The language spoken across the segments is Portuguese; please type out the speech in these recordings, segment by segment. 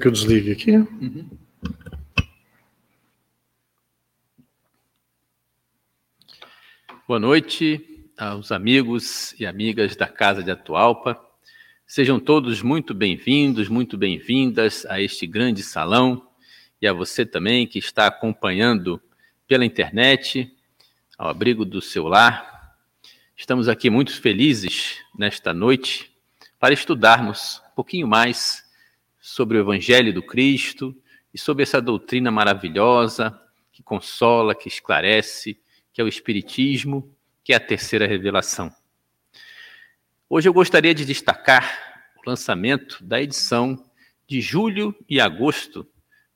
que eu desligue aqui. Uhum. Boa noite aos amigos e amigas da Casa de Atualpa. Sejam todos muito bem-vindos, muito bem-vindas a este grande salão e a você também que está acompanhando pela internet, ao abrigo do seu lar. Estamos aqui muito felizes nesta noite para estudarmos um pouquinho mais sobre o Evangelho do Cristo e sobre essa doutrina maravilhosa que consola, que esclarece, que é o Espiritismo, que é a terceira revelação. Hoje eu gostaria de destacar o lançamento da edição de julho e agosto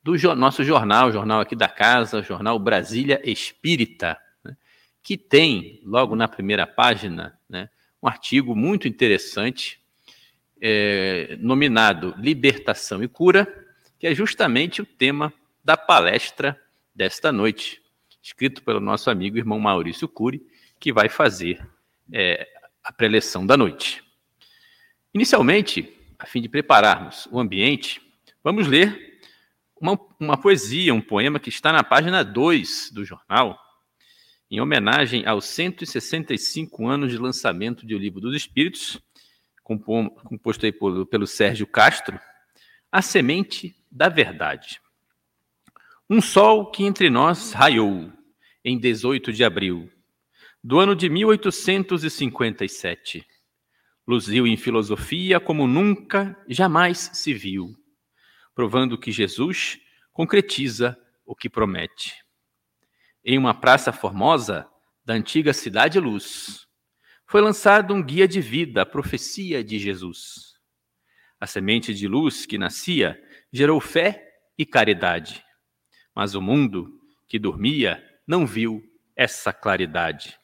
do nosso jornal, o jornal aqui da casa, o jornal Brasília Espírita, né, que tem, logo na primeira página, né, um artigo muito interessante é, nominado Libertação e Cura, que é justamente o tema da palestra desta noite, escrito pelo nosso amigo irmão Maurício Cury, que vai fazer é, a preleção da noite. Inicialmente, a fim de prepararmos o ambiente, vamos ler uma, uma poesia, um poema que está na página 2 do jornal, em homenagem aos 165 anos de lançamento de O Livro dos Espíritos, composto aí por, pelo Sérgio Castro, A Semente da Verdade. Um sol que entre nós raiou em 18 de abril do ano de 1857. Luziu em filosofia como nunca, jamais se viu, provando que Jesus concretiza o que promete. Em uma praça formosa da antiga Cidade Luz, foi lançado um guia de vida, a profecia de Jesus. A semente de luz que nascia gerou fé e caridade. Mas o mundo que dormia não viu essa claridade.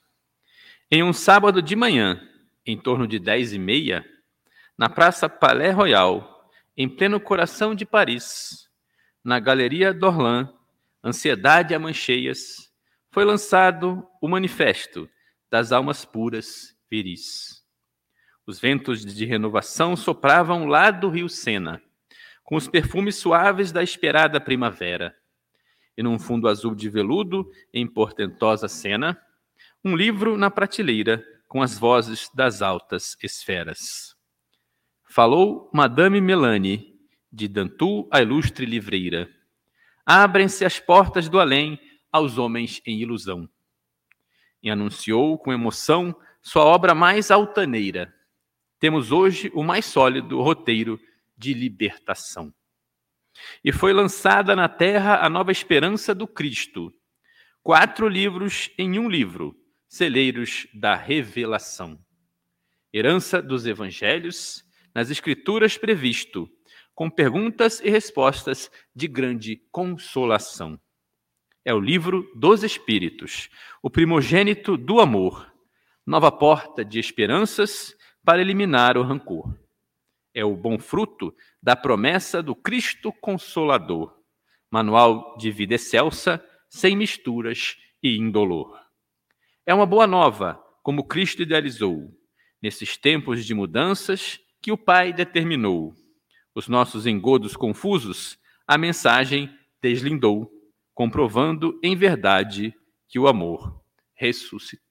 Em um sábado de manhã, em torno de dez e meia, na Praça Palais Royal, em pleno coração de Paris, na Galeria d'Orlan, Ansiedade a Mancheias, foi lançado o Manifesto das Almas Puras viris. Os ventos de renovação sopravam lá do rio Sena, com os perfumes suaves da esperada primavera. E num fundo azul de veludo, em portentosa cena, um livro na prateleira, com as vozes das altas esferas. Falou Madame Melanie, de Dantu a ilustre livreira. Abrem-se as portas do além aos homens em ilusão. E anunciou com emoção sua obra mais altaneira. Temos hoje o mais sólido roteiro de libertação. E foi lançada na Terra a nova esperança do Cristo. Quatro livros em um livro, celeiros da revelação. Herança dos evangelhos, nas escrituras previsto, com perguntas e respostas de grande consolação. É o livro dos Espíritos, o primogênito do amor, nova porta de esperanças para eliminar o rancor. É o bom fruto da promessa do Cristo Consolador, manual de vida excelsa, sem misturas e indolor. É uma boa nova, como Cristo idealizou, nesses tempos de mudanças que o Pai determinou. Os nossos engodos confusos, a mensagem deslindou, comprovando em verdade que o amor ressuscitou.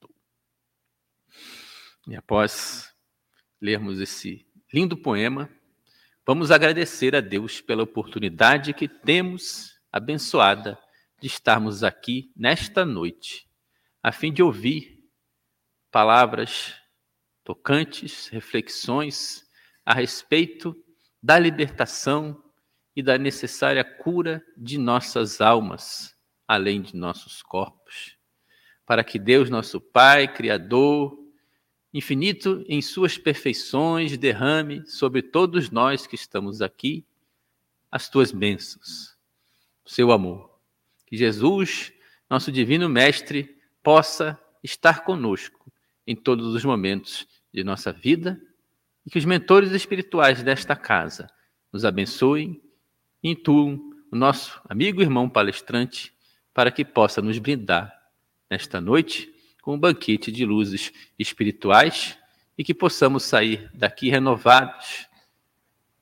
E após lermos esse lindo poema, vamos agradecer a Deus pela oportunidade que temos abençoada de estarmos aqui nesta noite, a fim de ouvir palavras tocantes, reflexões a respeito da libertação e da necessária cura de nossas almas, além de nossos corpos, para que Deus, nosso Pai, Criador, infinito em suas perfeições, derrame sobre todos nós que estamos aqui as tuas bênçãos, o seu amor. Que Jesus, nosso divino Mestre, possa estar conosco em todos os momentos de nossa vida e que os mentores espirituais desta casa nos abençoem e intuam o nosso amigo e irmão palestrante para que possa nos brindar nesta noite com um banquete de luzes espirituais e que possamos sair daqui renovados,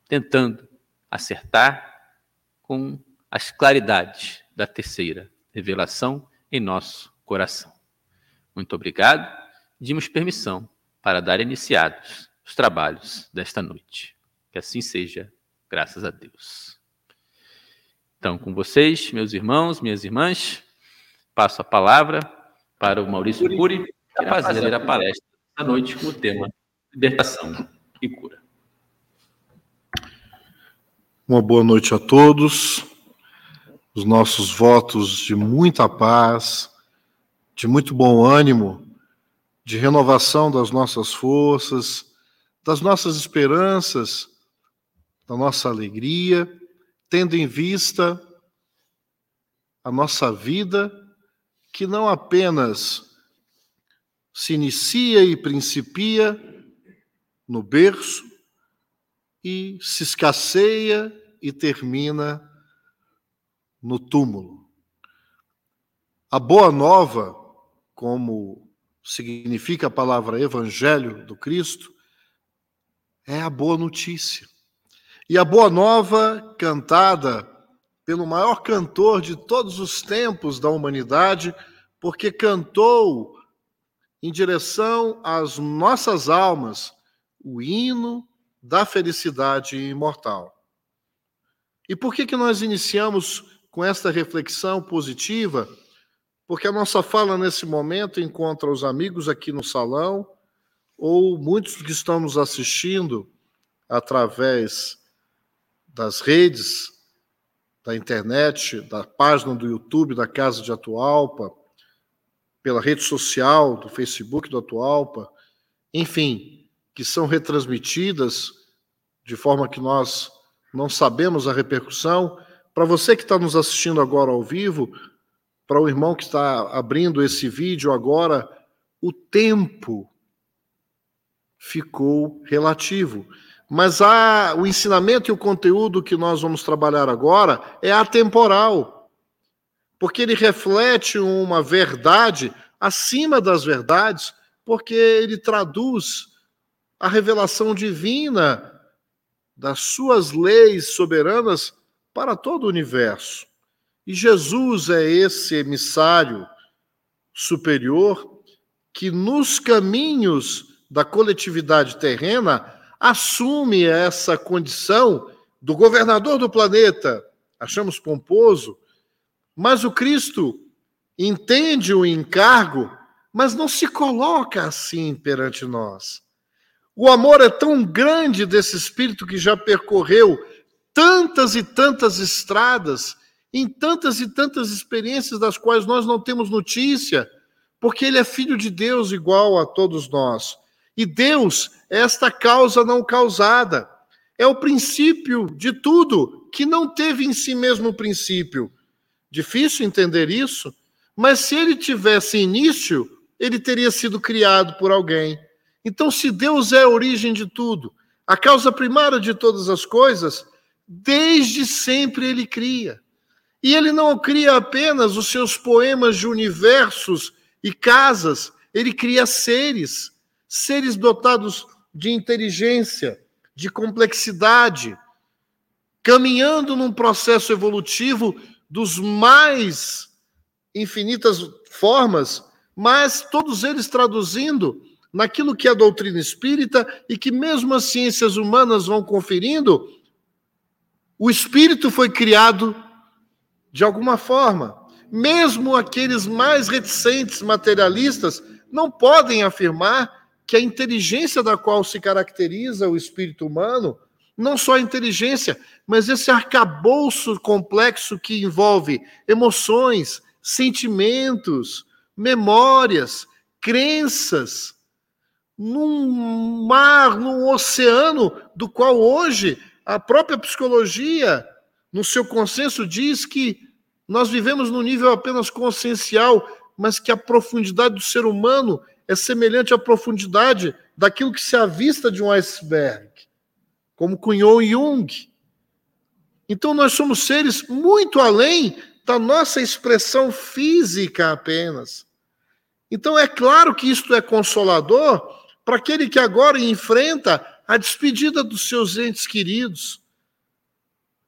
tentando acertar com as claridades da terceira revelação em nosso coração. Muito obrigado. Pedimos permissão para dar iniciados os trabalhos desta noite. Que assim seja, graças a Deus. Então, com vocês, meus irmãos, minhas irmãs, passo a palavra para o Maurício Cury, que irá fazer a palestra da noite com o tema Libertação e Cura. Uma boa noite a todos. Os nossos votos de muita paz, de muito bom ânimo, de renovação das nossas forças, das nossas esperanças, da nossa alegria, tendo em vista a nossa vida, que não apenas se inicia e principia no berço, e se escasseia e termina no túmulo. A boa nova, como significa a palavra evangelho do Cristo, é a boa notícia. E a boa nova cantada pelo maior cantor de todos os tempos da humanidade, porque cantou em direção às nossas almas o hino da felicidade imortal. E por que, que nós iniciamos com esta reflexão positiva? Porque a nossa fala nesse momento encontra os amigos aqui no salão, ou muitos que estão nos assistindo através das redes, da internet, da página do YouTube da Casa de Atualpa, pela rede social do Facebook do Atualpa, enfim, que são retransmitidas de forma que nós não sabemos a repercussão. Para você que está nos assistindo agora ao vivo, para o irmão que está abrindo esse vídeo agora, o tempo ficou relativo. Mas a, o ensinamento e o conteúdo que nós vamos trabalhar agora é atemporal, porque ele reflete uma verdade acima das verdades, porque ele traduz a revelação divina das suas leis soberanas para todo o universo. E Jesus é esse emissário superior que, nos caminhos da coletividade terrena, assume essa condição do governador do planeta. Achamos pomposo, mas o Cristo entende o encargo, mas não se coloca assim perante nós. O amor é tão grande desse espírito que já percorreu tantas e tantas estradas, em tantas e tantas experiências das quais nós não temos notícia, porque ele é filho de Deus igual a todos nós. E Deus é esta causa não causada. É o princípio de tudo que não teve em si mesmo princípio. Difícil entender isso, mas se ele tivesse início, ele teria sido criado por alguém. Então, se Deus é a origem de tudo, a causa primária de todas as coisas, desde sempre ele cria. E ele não cria apenas os seus poemas de universos e casas, ele cria seres, seres dotados de inteligência, de complexidade, caminhando num processo evolutivo dos mais infinitas formas, mas todos eles traduzindo naquilo que é a doutrina espírita e que mesmo as ciências humanas vão conferindo, o espírito foi criado de alguma forma. Mesmo aqueles mais reticentes materialistas não podem afirmar que a inteligência da qual se caracteriza o espírito humano, não só a inteligência, mas esse arcabouço complexo que envolve emoções, sentimentos, memórias, crenças, num mar, num oceano, do qual hoje a própria psicologia, no seu consenso, diz que nós vivemos num nível apenas consciencial, mas que a profundidade do ser humano é semelhante à profundidade daquilo que se avista de um iceberg, como cunhou Jung. Então nós somos seres muito além da nossa expressão física apenas. Então é claro que isto é consolador, para aquele que agora enfrenta a despedida dos seus entes queridos.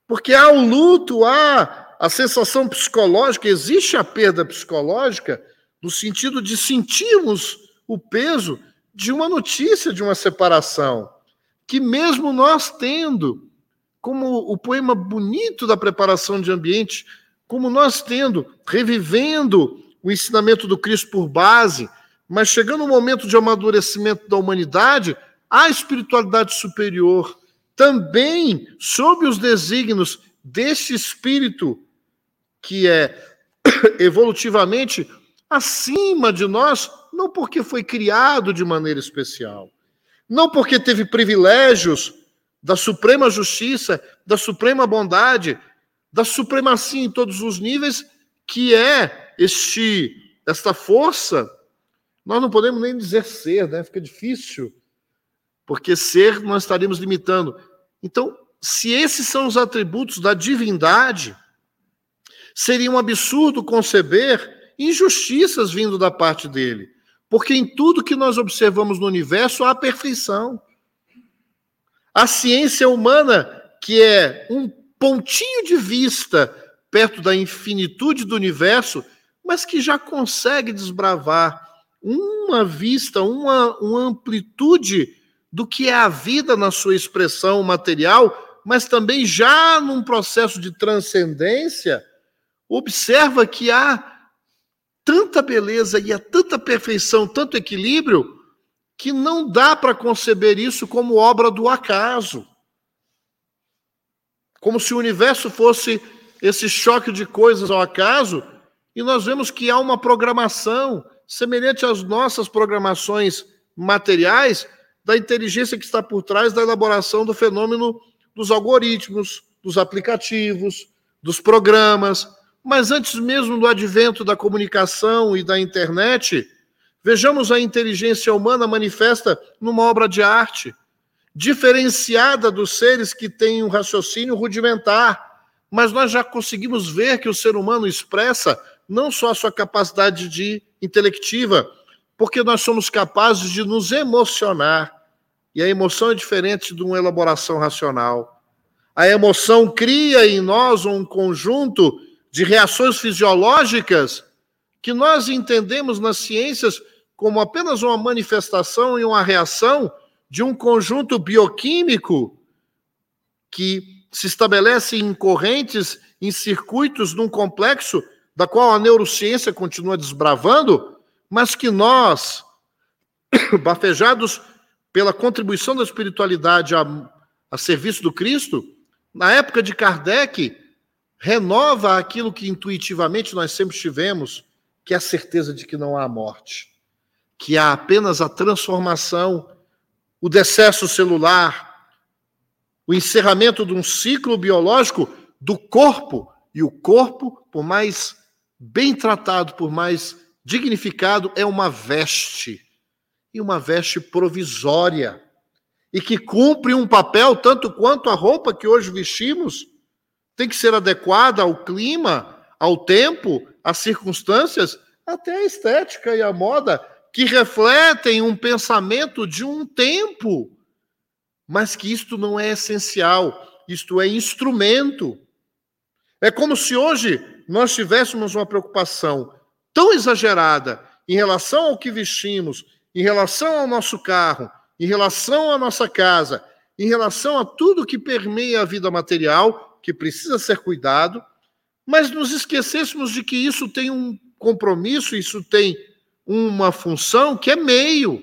Porque há o luto, há a sensação psicológica, existe a perda psicológica, no sentido de sentirmos o peso de uma notícia de uma separação, que mesmo nós tendo, como o poema bonito da preparação de ambiente, como nós tendo, revivendo o ensinamento do Cristo por base, mas chegando o momento de amadurecimento da humanidade, a espiritualidade superior também sob os desígnios deste espírito que é evolutivamente acima de nós, não porque foi criado de maneira especial, não porque teve privilégios da suprema justiça, da suprema bondade, da supremacia em todos os níveis, que é este esta força. Nós não podemos nem dizer ser, né? Fica difícil. Porque ser nós estaríamos limitando. Então, se esses são os atributos da divindade, seria um absurdo conceber injustiças vindo da parte dele. Porque em tudo que nós observamos no universo há perfeição. A ciência humana, que é um pontinho de vista perto da infinitude do universo, mas que já consegue desbravar uma vista, uma, uma amplitude do que é a vida na sua expressão material, mas também já num processo de transcendência, observa que há tanta beleza e há tanta perfeição, tanto equilíbrio, que não dá para conceber isso como obra do acaso. Como se o universo fosse esse choque de coisas ao acaso, e nós vemos que há uma programação semelhante às nossas programações materiais, da inteligência que está por trás da elaboração do fenômeno dos algoritmos, dos aplicativos, dos programas. Mas antes mesmo do advento da comunicação e da internet, vejamos a inteligência humana manifesta numa obra de arte, diferenciada dos seres que têm um raciocínio rudimentar. Mas nós já conseguimos ver que o ser humano expressa não só a sua capacidade de intelectiva, porque nós somos capazes de nos emocionar e a emoção é diferente de uma elaboração racional. A emoção cria em nós um conjunto de reações fisiológicas que nós entendemos nas ciências como apenas uma manifestação e uma reação de um conjunto bioquímico que se estabelece em correntes, em circuitos, num complexo da qual a neurociência continua desbravando, mas que nós, bafejados pela contribuição da espiritualidade a, a serviço do Cristo, na época de Kardec, renova aquilo que intuitivamente nós sempre tivemos, que é a certeza de que não há morte, que há apenas a transformação, o decesso celular, o encerramento de um ciclo biológico do corpo, e o corpo, por mais bem tratado, por mais dignificado, é uma veste e uma veste provisória e que cumpre um papel tanto quanto a roupa que hoje vestimos tem que ser adequada ao clima, ao tempo, às circunstâncias, até a estética e a moda que refletem um pensamento de um tempo, mas que isto não é essencial, isto é instrumento. É como se hoje nós tivéssemos uma preocupação tão exagerada em relação ao que vestimos, em relação ao nosso carro, em relação à nossa casa, em relação a tudo que permeia a vida material, que precisa ser cuidado, mas nos esquecêssemos de que isso tem um compromisso, isso tem uma função que é meio,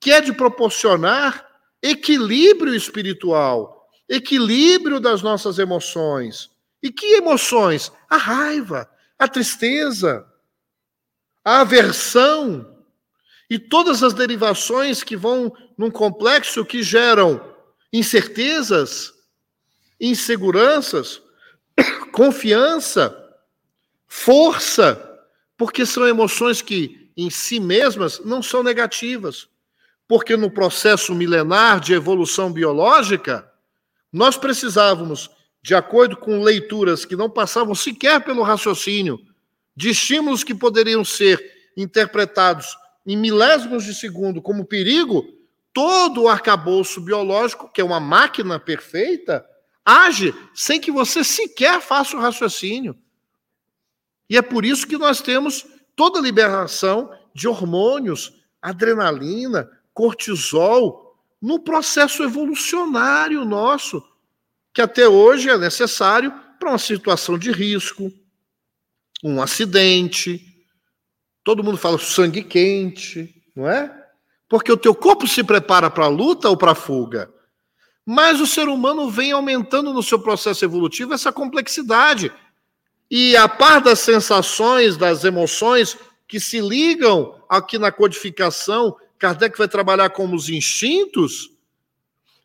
que é de proporcionar equilíbrio espiritual, equilíbrio das nossas emoções. E que emoções? A raiva, a tristeza, a aversão, e todas as derivações que vão num complexo que geram incertezas, inseguranças, confiança, força, porque são emoções que em si mesmas não são negativas. Porque no processo milenar de evolução biológica, nós precisávamos, de acordo com leituras que não passavam sequer pelo raciocínio, de estímulos que poderiam ser interpretados em milésimos de segundo como perigo, todo o arcabouço biológico, que é uma máquina perfeita, age sem que você sequer faça o raciocínio. E é por isso que nós temos toda a liberação de hormônios, adrenalina, cortisol, no processo evolucionário nosso, que até hoje é necessário para uma situação de risco, um acidente. Todo mundo fala sangue quente, não é? Porque o teu corpo se prepara para a luta ou para a fuga. Mas o ser humano vem aumentando no seu processo evolutivo essa complexidade. E a par das sensações, das emoções que se ligam aqui na codificação, Kardec vai trabalhar como os instintos.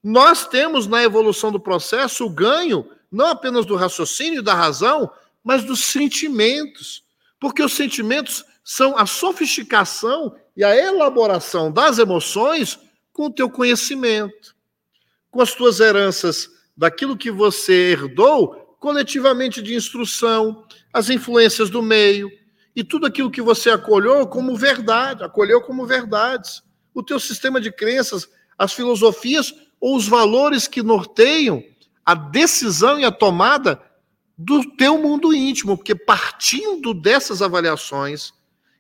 Nós temos na evolução do processo o ganho não apenas do raciocínio e da razão, mas dos sentimentos. Porque os sentimentos são a sofisticação e a elaboração das emoções com o teu conhecimento, com as tuas heranças daquilo que você herdou coletivamente de instrução, as influências do meio e tudo aquilo que você acolheu como verdade, acolheu como verdades. O teu sistema de crenças, as filosofias ou os valores que norteiam a decisão e a tomada do teu mundo íntimo, porque partindo dessas avaliações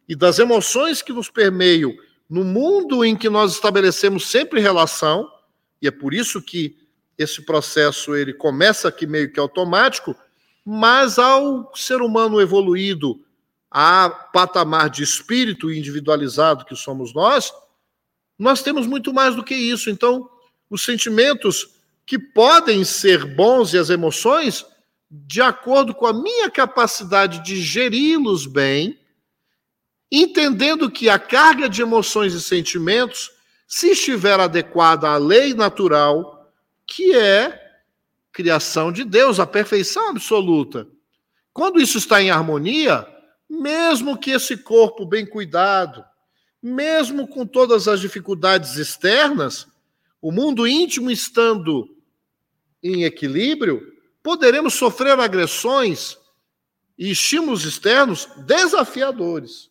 e das emoções que nos permeiam no mundo em que nós estabelecemos sempre relação, e é por isso que esse processo ele começa aqui meio que automático, mas ao ser humano evoluído a patamar de espírito individualizado que somos nós, nós temos muito mais do que isso. Então, os sentimentos que podem ser bons e as emoções, de acordo com a minha capacidade de geri-los bem, entendendo que a carga de emoções e sentimentos, se estiver adequada à lei natural, que é criação de Deus, a perfeição absoluta. Quando isso está em harmonia, mesmo que esse corpo bem cuidado, mesmo com todas as dificuldades externas, o mundo íntimo estando em equilíbrio, poderemos sofrer agressões e estímulos externos desafiadores.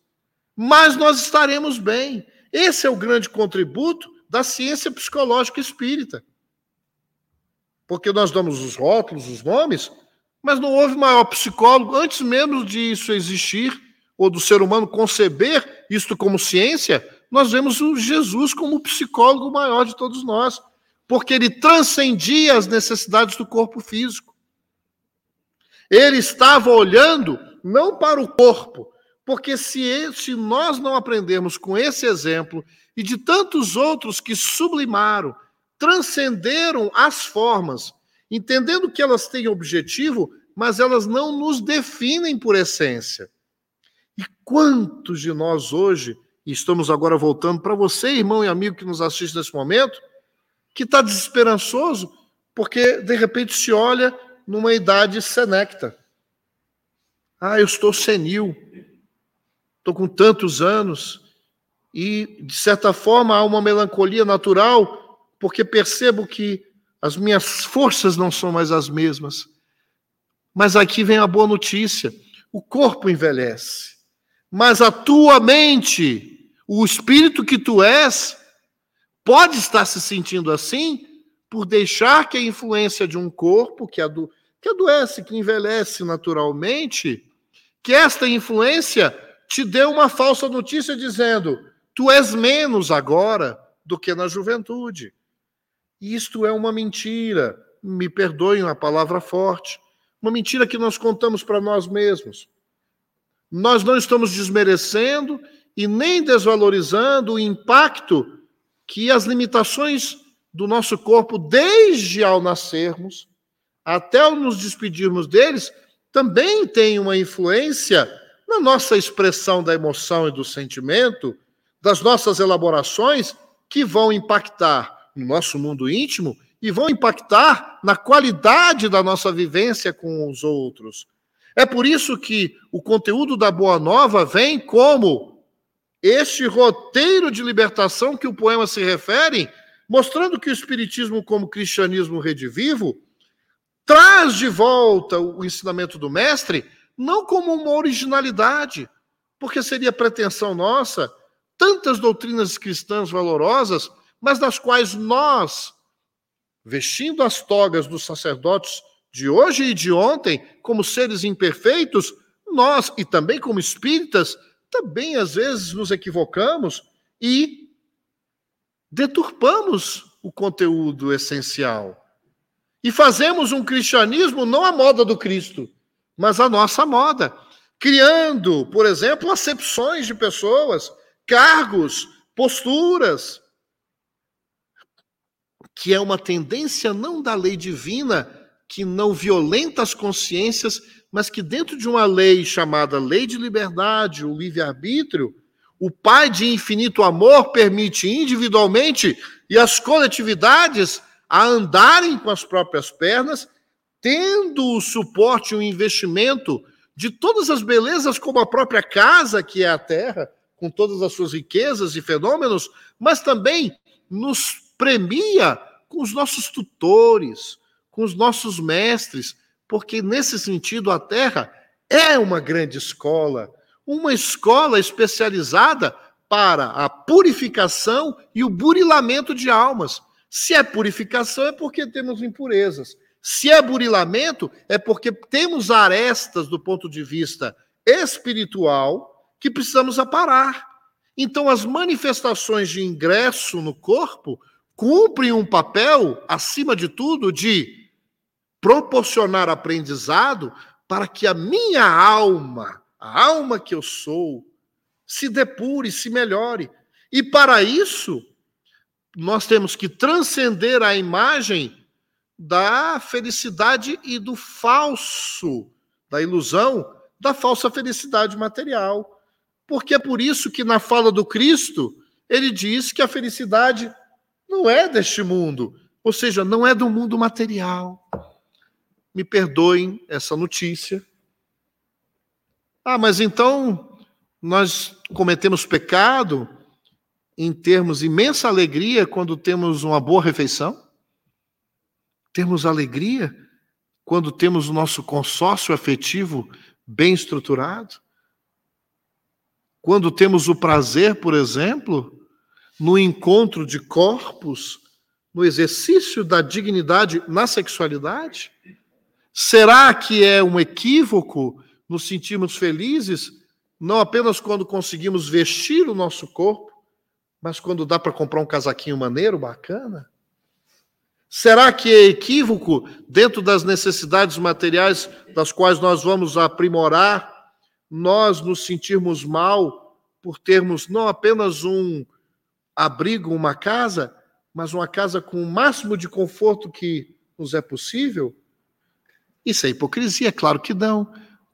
Mas nós estaremos bem. Esse é o grande contributo da ciência psicológica espírita. Porque nós damos os rótulos, os nomes, mas não houve maior psicólogo, antes mesmo de isso existir, ou do ser humano conceber isto como ciência, nós vemos o Jesus como o psicólogo maior de todos nós, porque ele transcendia as necessidades do corpo físico. Ele estava olhando não para o corpo, porque se, se nós não aprendermos com esse exemplo e de tantos outros que sublimaram, transcenderam as formas, entendendo que elas têm objetivo, mas elas não nos definem por essência. E quantos de nós hoje e estamos agora voltando para você, irmão e amigo que nos assiste nesse momento, que está desesperançoso, porque de repente se olha numa idade senecta. Ah, eu estou senil, estou com tantos anos, e de certa forma há uma melancolia natural, porque percebo que as minhas forças não são mais as mesmas. Mas aqui vem a boa notícia: o corpo envelhece, mas a tua mente, o espírito que tu és, pode estar se sentindo assim por deixar que a influência de um corpo que, ado que adoece, que envelhece naturalmente, que esta influência te dê uma falsa notícia dizendo: tu és menos agora do que na juventude. Isto é uma mentira, me perdoem a palavra forte, uma mentira que nós contamos para nós mesmos. Nós não estamos desmerecendo e nem desvalorizando o impacto que as limitações do nosso corpo, desde ao nascermos até ao nos despedirmos deles, também têm uma influência na nossa expressão da emoção e do sentimento, das nossas elaborações, que vão impactar no nosso mundo íntimo e vão impactar na qualidade da nossa vivência com os outros. É por isso que o conteúdo da Boa Nova vem como este roteiro de libertação que o poema se refere, mostrando que o Espiritismo, como cristianismo redivivo, traz de volta o ensinamento do Mestre, não como uma originalidade, porque seria pretensão nossa, tantas doutrinas cristãs valorosas, mas das quais nós vestindo as togas dos sacerdotes de hoje e de ontem, como seres imperfeitos, nós, e também como espíritas, também às vezes nos equivocamos e deturpamos o conteúdo essencial. E fazemos um cristianismo não à moda do Cristo, mas à nossa moda, criando, por exemplo, acepções de pessoas, cargos, posturas, que é uma tendência não da lei divina, que não violenta as consciências, mas que dentro de uma lei chamada lei de liberdade, o livre-arbítrio, o Pai de infinito amor permite individualmente e as coletividades a andarem com as próprias pernas, tendo o suporte o investimento de todas as belezas, como a própria casa, que é a terra, com todas as suas riquezas e fenômenos, mas também nos premia com os nossos tutores, com os nossos mestres, porque nesse sentido a terra é uma grande escola uma escola especializada para a purificação e o burilamento de almas. Se é purificação, é porque temos impurezas. Se é burilamento, é porque temos arestas do ponto de vista espiritual que precisamos aparar. Então, as manifestações de ingresso no corpo cumprem um papel, acima de tudo, de proporcionar aprendizado para que a minha alma a alma que eu sou, se depure, se melhore. E para isso, nós temos que transcender a imagem da felicidade e do falso, da ilusão, da falsa felicidade material. Porque é por isso que na fala do Cristo, ele diz que a felicidade não é deste mundo, ou seja, não é do mundo material. Me perdoem essa notícia, ah, mas então nós cometemos pecado em termos imensa alegria quando temos uma boa refeição? Temos alegria quando temos o nosso consórcio afetivo bem estruturado? Quando temos o prazer, por exemplo, no encontro de corpos, no exercício da dignidade na sexualidade? Será que é um equívoco nos sentirmos felizes, não apenas quando conseguimos vestir o nosso corpo, mas quando dá para comprar um casaquinho maneiro, bacana? Será que é equívoco, dentro das necessidades materiais das quais nós vamos aprimorar, nós nos sentirmos mal por termos não apenas um abrigo, uma casa, mas uma casa com o máximo de conforto que nos é possível? Isso é hipocrisia, claro que não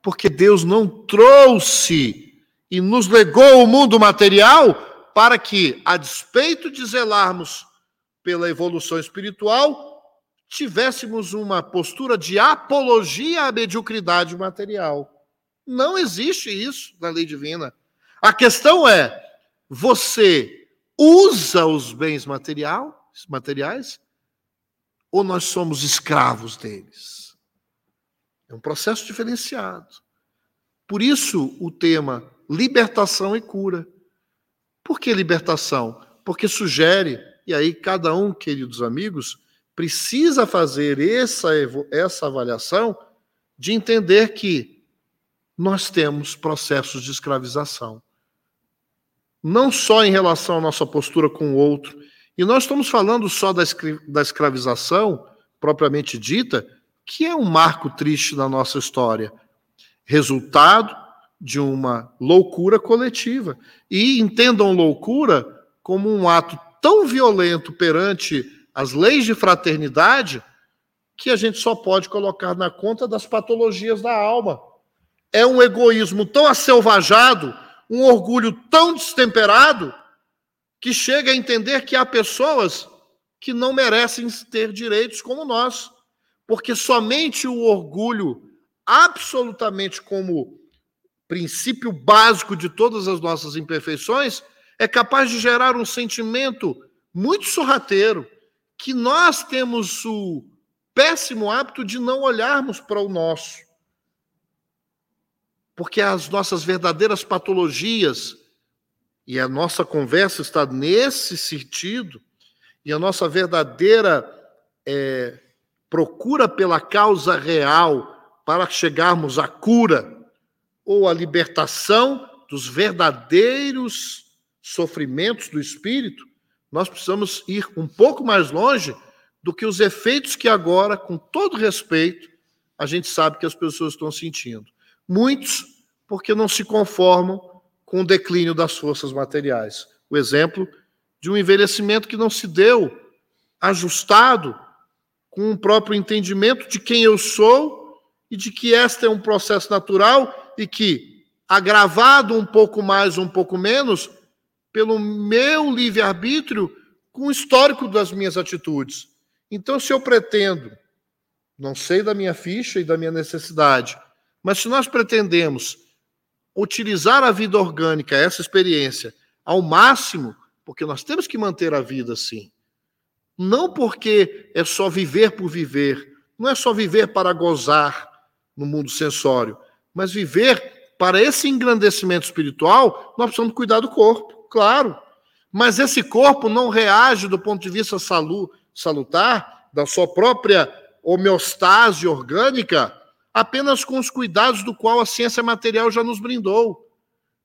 porque Deus não trouxe e nos legou o mundo material para que, a despeito de zelarmos pela evolução espiritual, tivéssemos uma postura de apologia à mediocridade material. Não existe isso na lei divina. A questão é: você usa os bens material, materiais ou nós somos escravos deles? É um processo diferenciado. Por isso o tema libertação e cura. Por que libertação? Porque sugere, e aí cada um, queridos amigos, precisa fazer essa, essa avaliação de entender que nós temos processos de escravização. Não só em relação à nossa postura com o outro, e nós estamos falando só da, da escravização propriamente dita, que é um marco triste na nossa história, resultado de uma loucura coletiva. E entendam loucura como um ato tão violento perante as leis de fraternidade que a gente só pode colocar na conta das patologias da alma. É um egoísmo tão acelvajado, um orgulho tão destemperado, que chega a entender que há pessoas que não merecem ter direitos como nós porque somente o orgulho, absolutamente como princípio básico de todas as nossas imperfeições, é capaz de gerar um sentimento muito sorrateiro, que nós temos o péssimo hábito de não olharmos para o nosso. Porque as nossas verdadeiras patologias, e a nossa conversa está nesse sentido, e a nossa verdadeira é, procura pela causa real para chegarmos à cura ou à libertação dos verdadeiros sofrimentos do espírito, nós precisamos ir um pouco mais longe do que os efeitos que agora, com todo respeito, a gente sabe que as pessoas estão sentindo. Muitos, porque não se conformam com o declínio das forças materiais. O exemplo de um envelhecimento que não se deu ajustado com o próprio entendimento de quem eu sou e de que este é um processo natural e que, agravado um pouco mais, um pouco menos, pelo meu livre-arbítrio, com o histórico das minhas atitudes. Então, se eu pretendo, não sei da minha ficha e da minha necessidade, mas se nós pretendemos utilizar a vida orgânica, essa experiência, ao máximo, porque nós temos que manter a vida assim. Não porque é só viver por viver, não é só viver para gozar no mundo sensório, mas viver para esse engrandecimento espiritual, nós precisamos cuidar do corpo, claro. Mas esse corpo não reage do ponto de vista salu, salutar, da sua própria homeostase orgânica, apenas com os cuidados do qual a ciência material já nos brindou.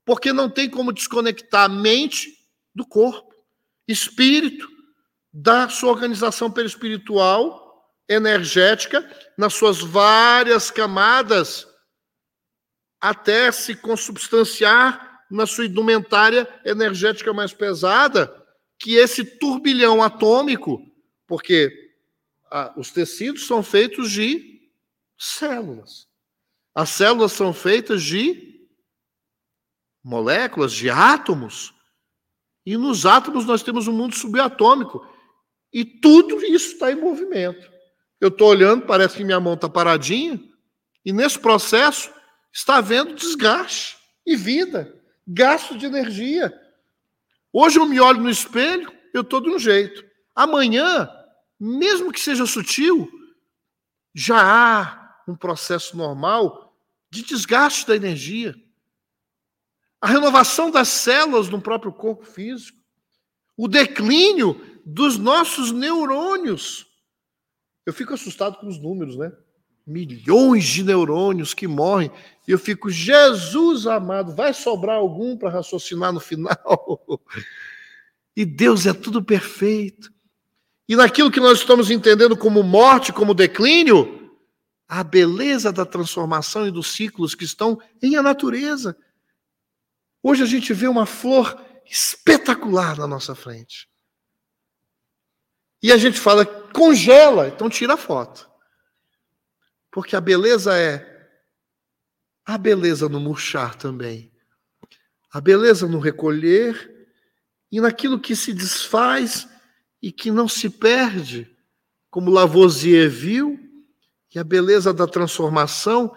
Porque não tem como desconectar a mente do corpo, espírito, da sua organização perispiritual, energética, nas suas várias camadas, até se consubstanciar na sua indumentária energética mais pesada, que esse turbilhão atômico, porque ah, os tecidos são feitos de células. As células são feitas de moléculas, de átomos. E nos átomos nós temos um mundo subatômico. E tudo isso está em movimento. Eu estou olhando, parece que minha mão está paradinha, e nesse processo está havendo desgaste e vida, gasto de energia. Hoje eu me olho no espelho, eu estou de um jeito. Amanhã, mesmo que seja sutil, já há um processo normal de desgaste da energia. A renovação das células no próprio corpo físico. O declínio dos nossos neurônios. Eu fico assustado com os números, né? Milhões de neurônios que morrem. E eu fico, Jesus amado, vai sobrar algum para raciocinar no final? e Deus é tudo perfeito. E naquilo que nós estamos entendendo como morte, como declínio, a beleza da transformação e dos ciclos que estão em a natureza. Hoje a gente vê uma flor espetacular na nossa frente. E a gente fala, congela, então tira a foto. Porque a beleza é a beleza no murchar também. A beleza no recolher e naquilo que se desfaz e que não se perde, como Lavoisier viu, e a beleza da transformação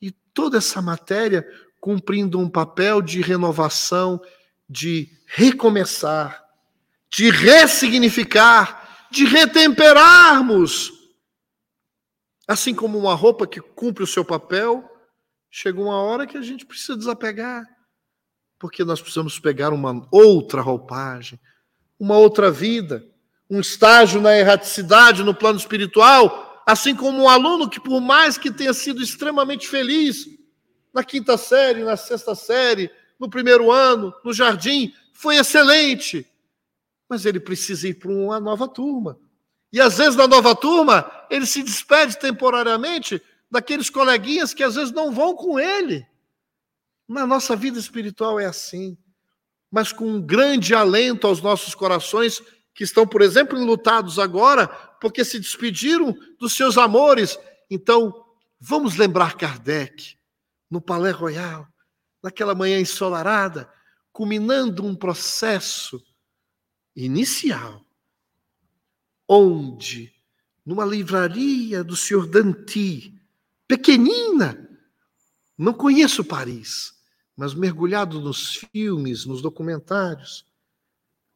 e toda essa matéria cumprindo um papel de renovação, de recomeçar, de ressignificar, de retemperarmos. Assim como uma roupa que cumpre o seu papel, chega uma hora que a gente precisa desapegar, porque nós precisamos pegar uma outra roupagem, uma outra vida, um estágio na erraticidade no plano espiritual, assim como um aluno que, por mais que tenha sido extremamente feliz na quinta série, na sexta série, no primeiro ano, no jardim, foi excelente mas ele precisa ir para uma nova turma. E às vezes na nova turma, ele se despede temporariamente daqueles coleguinhas que às vezes não vão com ele. Na nossa vida espiritual é assim, mas com um grande alento aos nossos corações que estão, por exemplo, enlutados agora porque se despediram dos seus amores. Então, vamos lembrar Kardec no Palais Royal, naquela manhã ensolarada, culminando um processo inicial, onde, numa livraria do senhor Danti, pequenina, não conheço Paris, mas mergulhado nos filmes, nos documentários,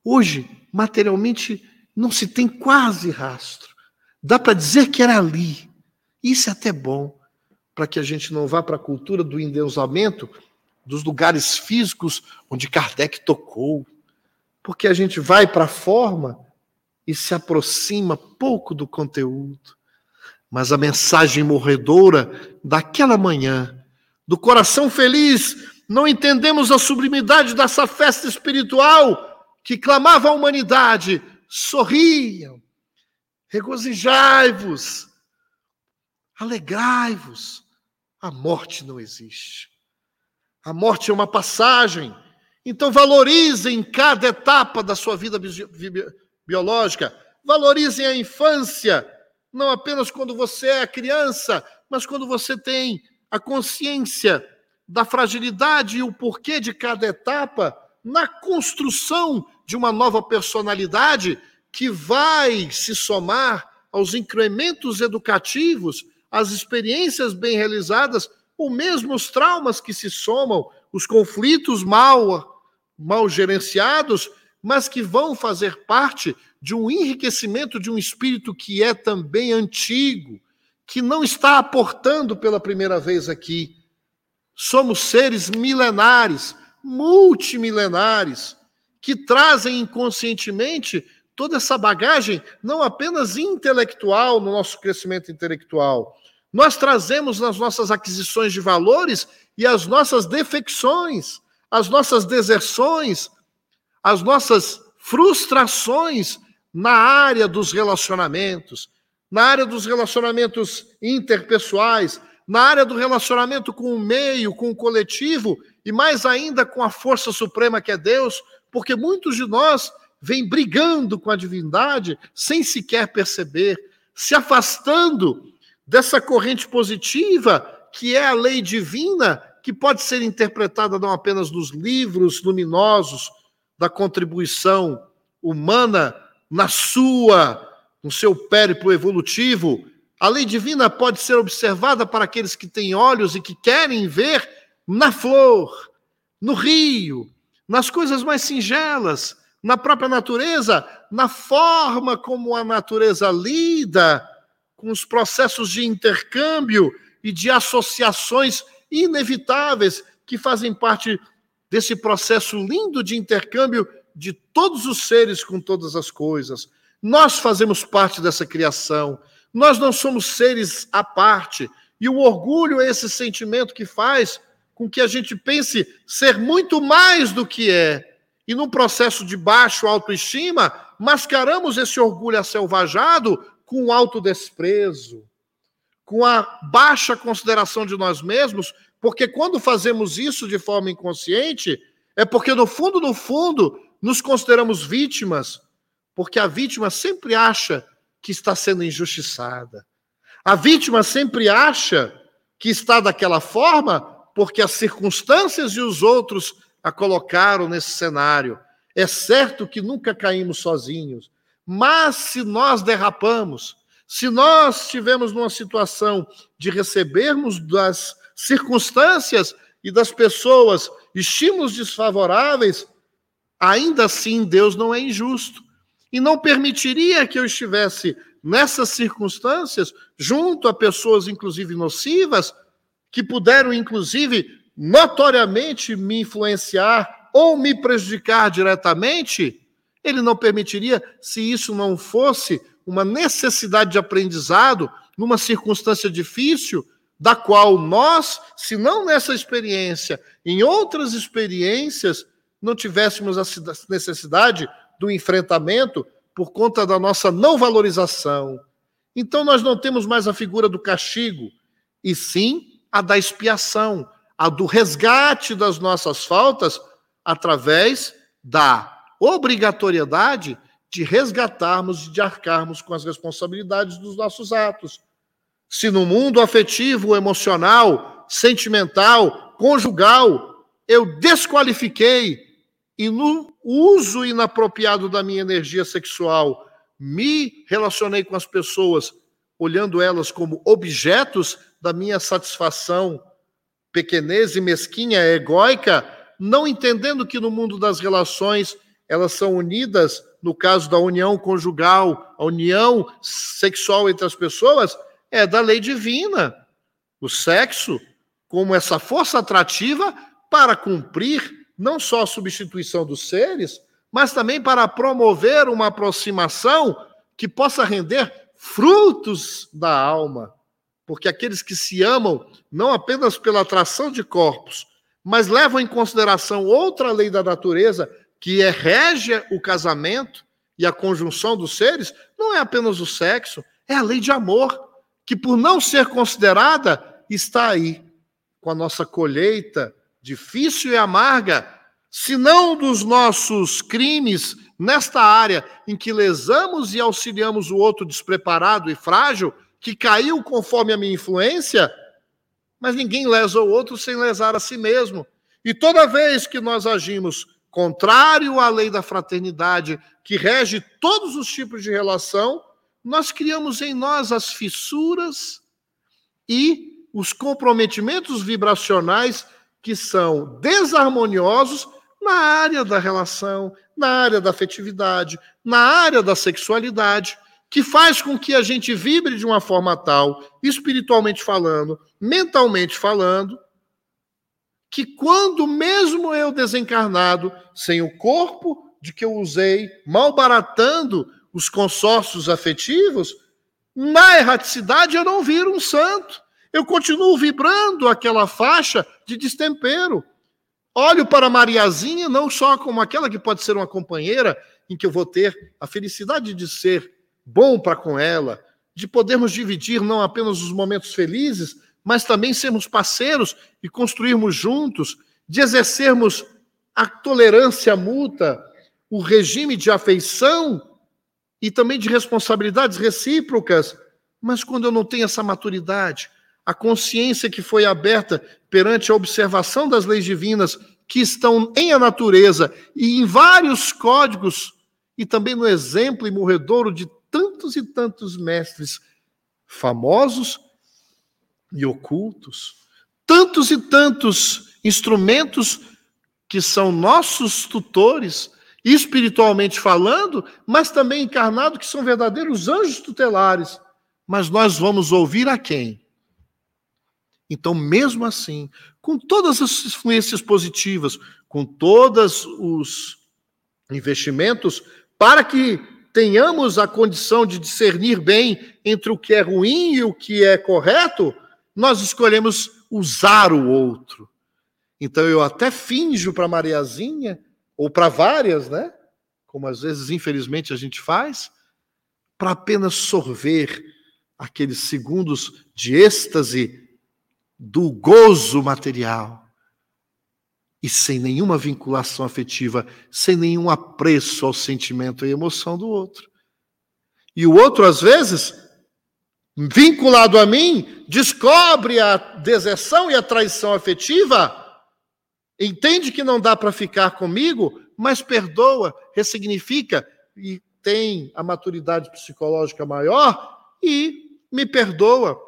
hoje, materialmente, não se tem quase rastro. Dá para dizer que era ali. Isso é até bom, para que a gente não vá para a cultura do endeusamento dos lugares físicos onde Kardec tocou, porque a gente vai para a forma e se aproxima pouco do conteúdo. Mas a mensagem morredora daquela manhã, do coração feliz, não entendemos a sublimidade dessa festa espiritual que clamava a humanidade. Sorriam, regozijai-vos, alegrai-vos. A morte não existe. A morte é uma passagem. Então valorizem cada etapa da sua vida biológica. Valorizem a infância, não apenas quando você é criança, mas quando você tem a consciência da fragilidade e o porquê de cada etapa na construção de uma nova personalidade que vai se somar aos incrementos educativos, às experiências bem realizadas, ou mesmo os traumas que se somam, os conflitos mal, mal gerenciados, mas que vão fazer parte de um enriquecimento de um espírito que é também antigo, que não está aportando pela primeira vez aqui. Somos seres milenares, multimilenares, que trazem inconscientemente toda essa bagagem, não apenas intelectual, no nosso crescimento intelectual. Nós trazemos nas nossas aquisições de valores e as nossas defecções, as nossas deserções, as nossas frustrações na área dos relacionamentos, na área dos relacionamentos interpessoais, na área do relacionamento com o meio, com o coletivo e mais ainda com a força suprema que é Deus, porque muitos de nós vêm brigando com a divindade sem sequer perceber, se afastando dessa corrente positiva que é a lei divina, que pode ser interpretada não apenas nos livros luminosos da contribuição humana na sua no seu périplo evolutivo, a lei divina pode ser observada para aqueles que têm olhos e que querem ver na flor, no rio, nas coisas mais singelas, na própria natureza, na forma como a natureza lida com os processos de intercâmbio e de associações inevitáveis que fazem parte desse processo lindo de intercâmbio de todos os seres com todas as coisas. Nós fazemos parte dessa criação. Nós não somos seres à parte. E o orgulho é esse sentimento que faz com que a gente pense ser muito mais do que é. E num processo de baixo autoestima, mascaramos esse orgulho acelvajado com autodesprezo, com a baixa consideração de nós mesmos, porque quando fazemos isso de forma inconsciente, é porque no fundo, no fundo, nos consideramos vítimas porque a vítima sempre acha que está sendo injustiçada. A vítima sempre acha que está daquela forma porque as circunstâncias e os outros a colocaram nesse cenário. É certo que nunca caímos sozinhos, mas se nós derrapamos, se nós estivermos numa situação de recebermos das circunstâncias e das pessoas estímulos desfavoráveis, ainda assim Deus não é injusto e não permitiria que eu estivesse nessas circunstâncias junto a pessoas, inclusive nocivas, que puderam, inclusive, notoriamente me influenciar ou me prejudicar diretamente. Ele não permitiria se isso não fosse uma necessidade de aprendizado numa circunstância difícil, da qual nós, se não nessa experiência, em outras experiências, não tivéssemos a necessidade do enfrentamento por conta da nossa não valorização. Então nós não temos mais a figura do castigo, e sim a da expiação, a do resgate das nossas faltas através da obrigatoriedade de resgatarmos e de arcarmos com as responsabilidades dos nossos atos. Se no mundo afetivo, emocional, sentimental, conjugal, eu desqualifiquei e no uso inapropriado da minha energia sexual, me relacionei com as pessoas olhando elas como objetos da minha satisfação pequenez e mesquinha, egóica, não entendendo que no mundo das relações elas são unidas, no caso da união conjugal, a união sexual entre as pessoas, é da lei divina. O sexo, como essa força atrativa para cumprir não só a substituição dos seres, mas também para promover uma aproximação que possa render frutos da alma. Porque aqueles que se amam, não apenas pela atração de corpos, mas levam em consideração outra lei da natureza, que é régia o casamento e a conjunção dos seres, não é apenas o sexo, é a lei de amor, que por não ser considerada, está aí, com a nossa colheita difícil e amarga, se não dos nossos crimes nesta área em que lesamos e auxiliamos o outro despreparado e frágil, que caiu conforme a minha influência, mas ninguém lesa o outro sem lesar a si mesmo. E toda vez que nós agimos contrário à lei da fraternidade, que rege todos os tipos de relação, nós criamos em nós as fissuras e os comprometimentos vibracionais que são desarmoniosos na área da relação, na área da afetividade, na área da sexualidade, que faz com que a gente vibre de uma forma tal, espiritualmente falando, mentalmente falando, que quando mesmo eu desencarnado, sem o corpo de que eu usei, malbaratando os consórcios afetivos, na erraticidade eu não viro um santo. Eu continuo vibrando aquela faixa de destempero. Olho para Mariazinha não só como aquela que pode ser uma companheira em que eu vou ter a felicidade de ser bom para com ela, de podermos dividir não apenas os momentos felizes, mas também sermos parceiros e construirmos juntos, de exercermos a tolerância mútua, o regime de afeição e também de responsabilidades recíprocas. Mas quando eu não tenho essa maturidade, a consciência que foi aberta perante a observação das leis divinas que estão em a natureza e em vários códigos, e também no exemplo e morredouro de tantos e tantos mestres famosos e ocultos, tantos e tantos instrumentos que são nossos tutores, espiritualmente falando, mas também encarnados, que são verdadeiros anjos tutelares. Mas nós vamos ouvir a quem? Então, mesmo assim, com todas as influências positivas, com todos os investimentos, para que tenhamos a condição de discernir bem entre o que é ruim e o que é correto, nós escolhemos usar o outro. Então eu até finjo para Mariazinha, ou para várias, né? Como às vezes, infelizmente, a gente faz, para apenas sorver aqueles segundos de êxtase do gozo material e sem nenhuma vinculação afetiva, sem nenhum apreço ao sentimento e emoção do outro. E o outro, às vezes, vinculado a mim, descobre a deserção e a traição afetiva, entende que não dá para ficar comigo, mas perdoa, ressignifica e tem a maturidade psicológica maior e me perdoa.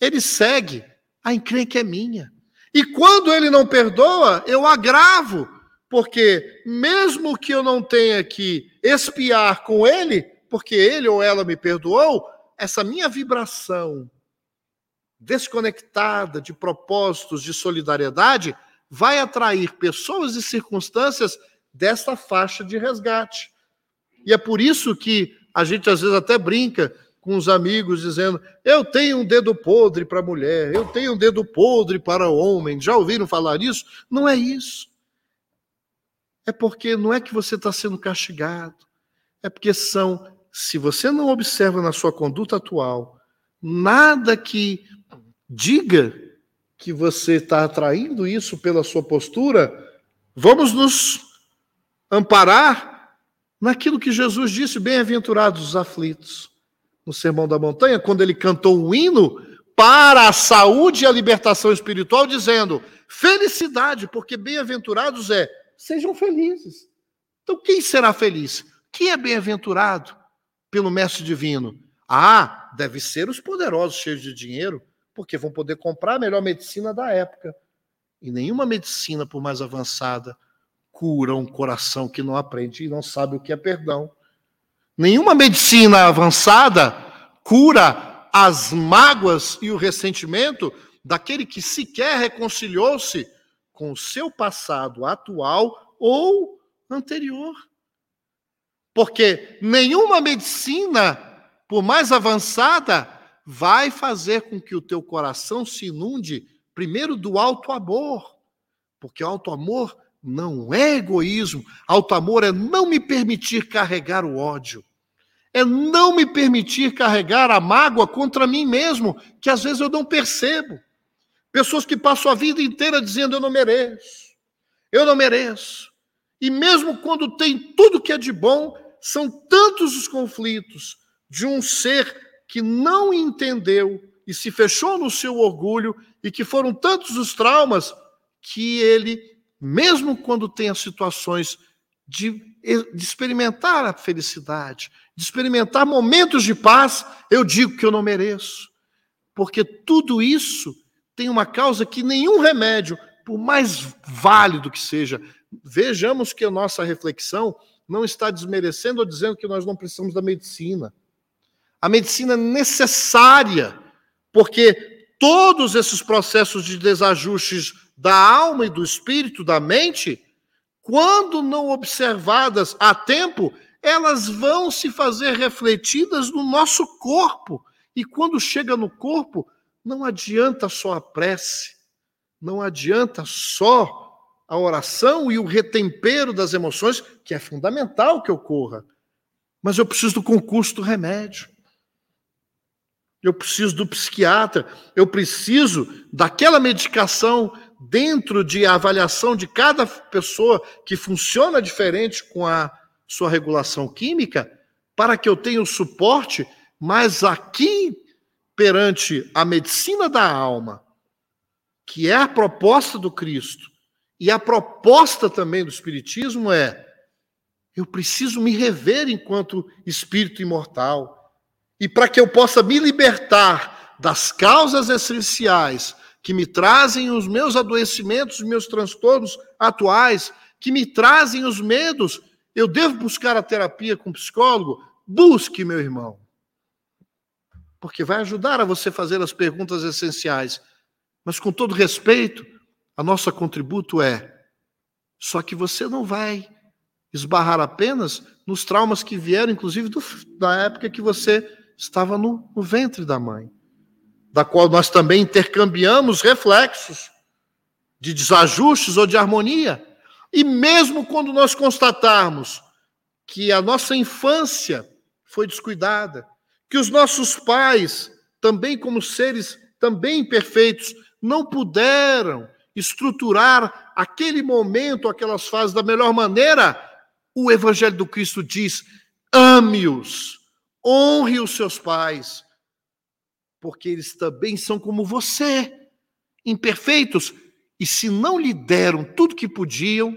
Ele segue a encrenca é minha. E quando ele não perdoa, eu agravo, porque mesmo que eu não tenha que espiar com ele, porque ele ou ela me perdoou, essa minha vibração desconectada de propósitos de solidariedade vai atrair pessoas e circunstâncias desta faixa de resgate. E é por isso que a gente às vezes até brinca com os amigos dizendo: Eu tenho um dedo podre para mulher, eu tenho um dedo podre para homem. Já ouviram falar isso? Não é isso. É porque não é que você está sendo castigado, é porque são, se você não observa na sua conduta atual, nada que diga que você está atraindo isso pela sua postura, vamos nos amparar naquilo que Jesus disse: bem-aventurados os aflitos no Sermão da Montanha, quando ele cantou um hino para a saúde e a libertação espiritual, dizendo: felicidade, porque bem-aventurados é, sejam felizes. Então, quem será feliz? Quem é bem-aventurado pelo Mestre Divino? Ah, deve ser os poderosos cheios de dinheiro, porque vão poder comprar a melhor medicina da época. E nenhuma medicina, por mais avançada, cura um coração que não aprende e não sabe o que é perdão. Nenhuma medicina avançada cura as mágoas e o ressentimento daquele que sequer reconciliou-se com o seu passado atual ou anterior. Porque nenhuma medicina, por mais avançada, vai fazer com que o teu coração se inunde primeiro do alto amor. Porque alto amor não é egoísmo. Alto amor é não me permitir carregar o ódio. É não me permitir carregar a mágoa contra mim mesmo, que às vezes eu não percebo. Pessoas que passam a vida inteira dizendo eu não mereço. Eu não mereço. E mesmo quando tem tudo que é de bom, são tantos os conflitos de um ser que não entendeu e se fechou no seu orgulho e que foram tantos os traumas que ele, mesmo quando tem as situações de, de experimentar a felicidade, de experimentar momentos de paz, eu digo que eu não mereço. Porque tudo isso tem uma causa que nenhum remédio, por mais válido que seja, vejamos que a nossa reflexão não está desmerecendo ou dizendo que nós não precisamos da medicina. A medicina necessária, porque todos esses processos de desajustes da alma e do espírito, da mente, quando não observadas a tempo, elas vão se fazer refletidas no nosso corpo. E quando chega no corpo, não adianta só a prece, não adianta só a oração e o retempero das emoções, que é fundamental que ocorra. Mas eu preciso do concurso do remédio. Eu preciso do psiquiatra, eu preciso daquela medicação dentro de avaliação de cada pessoa que funciona diferente com a sua regulação química, para que eu tenha o suporte, mas aqui perante a medicina da alma, que é a proposta do Cristo, e a proposta também do Espiritismo é: eu preciso me rever enquanto espírito imortal. E para que eu possa me libertar das causas essenciais que me trazem os meus adoecimentos, os meus transtornos atuais, que me trazem os medos, eu devo buscar a terapia com psicólogo? Busque, meu irmão. Porque vai ajudar a você fazer as perguntas essenciais. Mas com todo respeito, a nossa contributo é só que você não vai esbarrar apenas nos traumas que vieram, inclusive do, da época que você estava no, no ventre da mãe, da qual nós também intercambiamos reflexos de desajustes ou de harmonia. E mesmo quando nós constatarmos que a nossa infância foi descuidada, que os nossos pais, também como seres também imperfeitos, não puderam estruturar aquele momento, aquelas fases da melhor maneira, o Evangelho do Cristo diz: ame-os, honre os seus pais, porque eles também são como você, imperfeitos, e se não lhe deram tudo que podiam,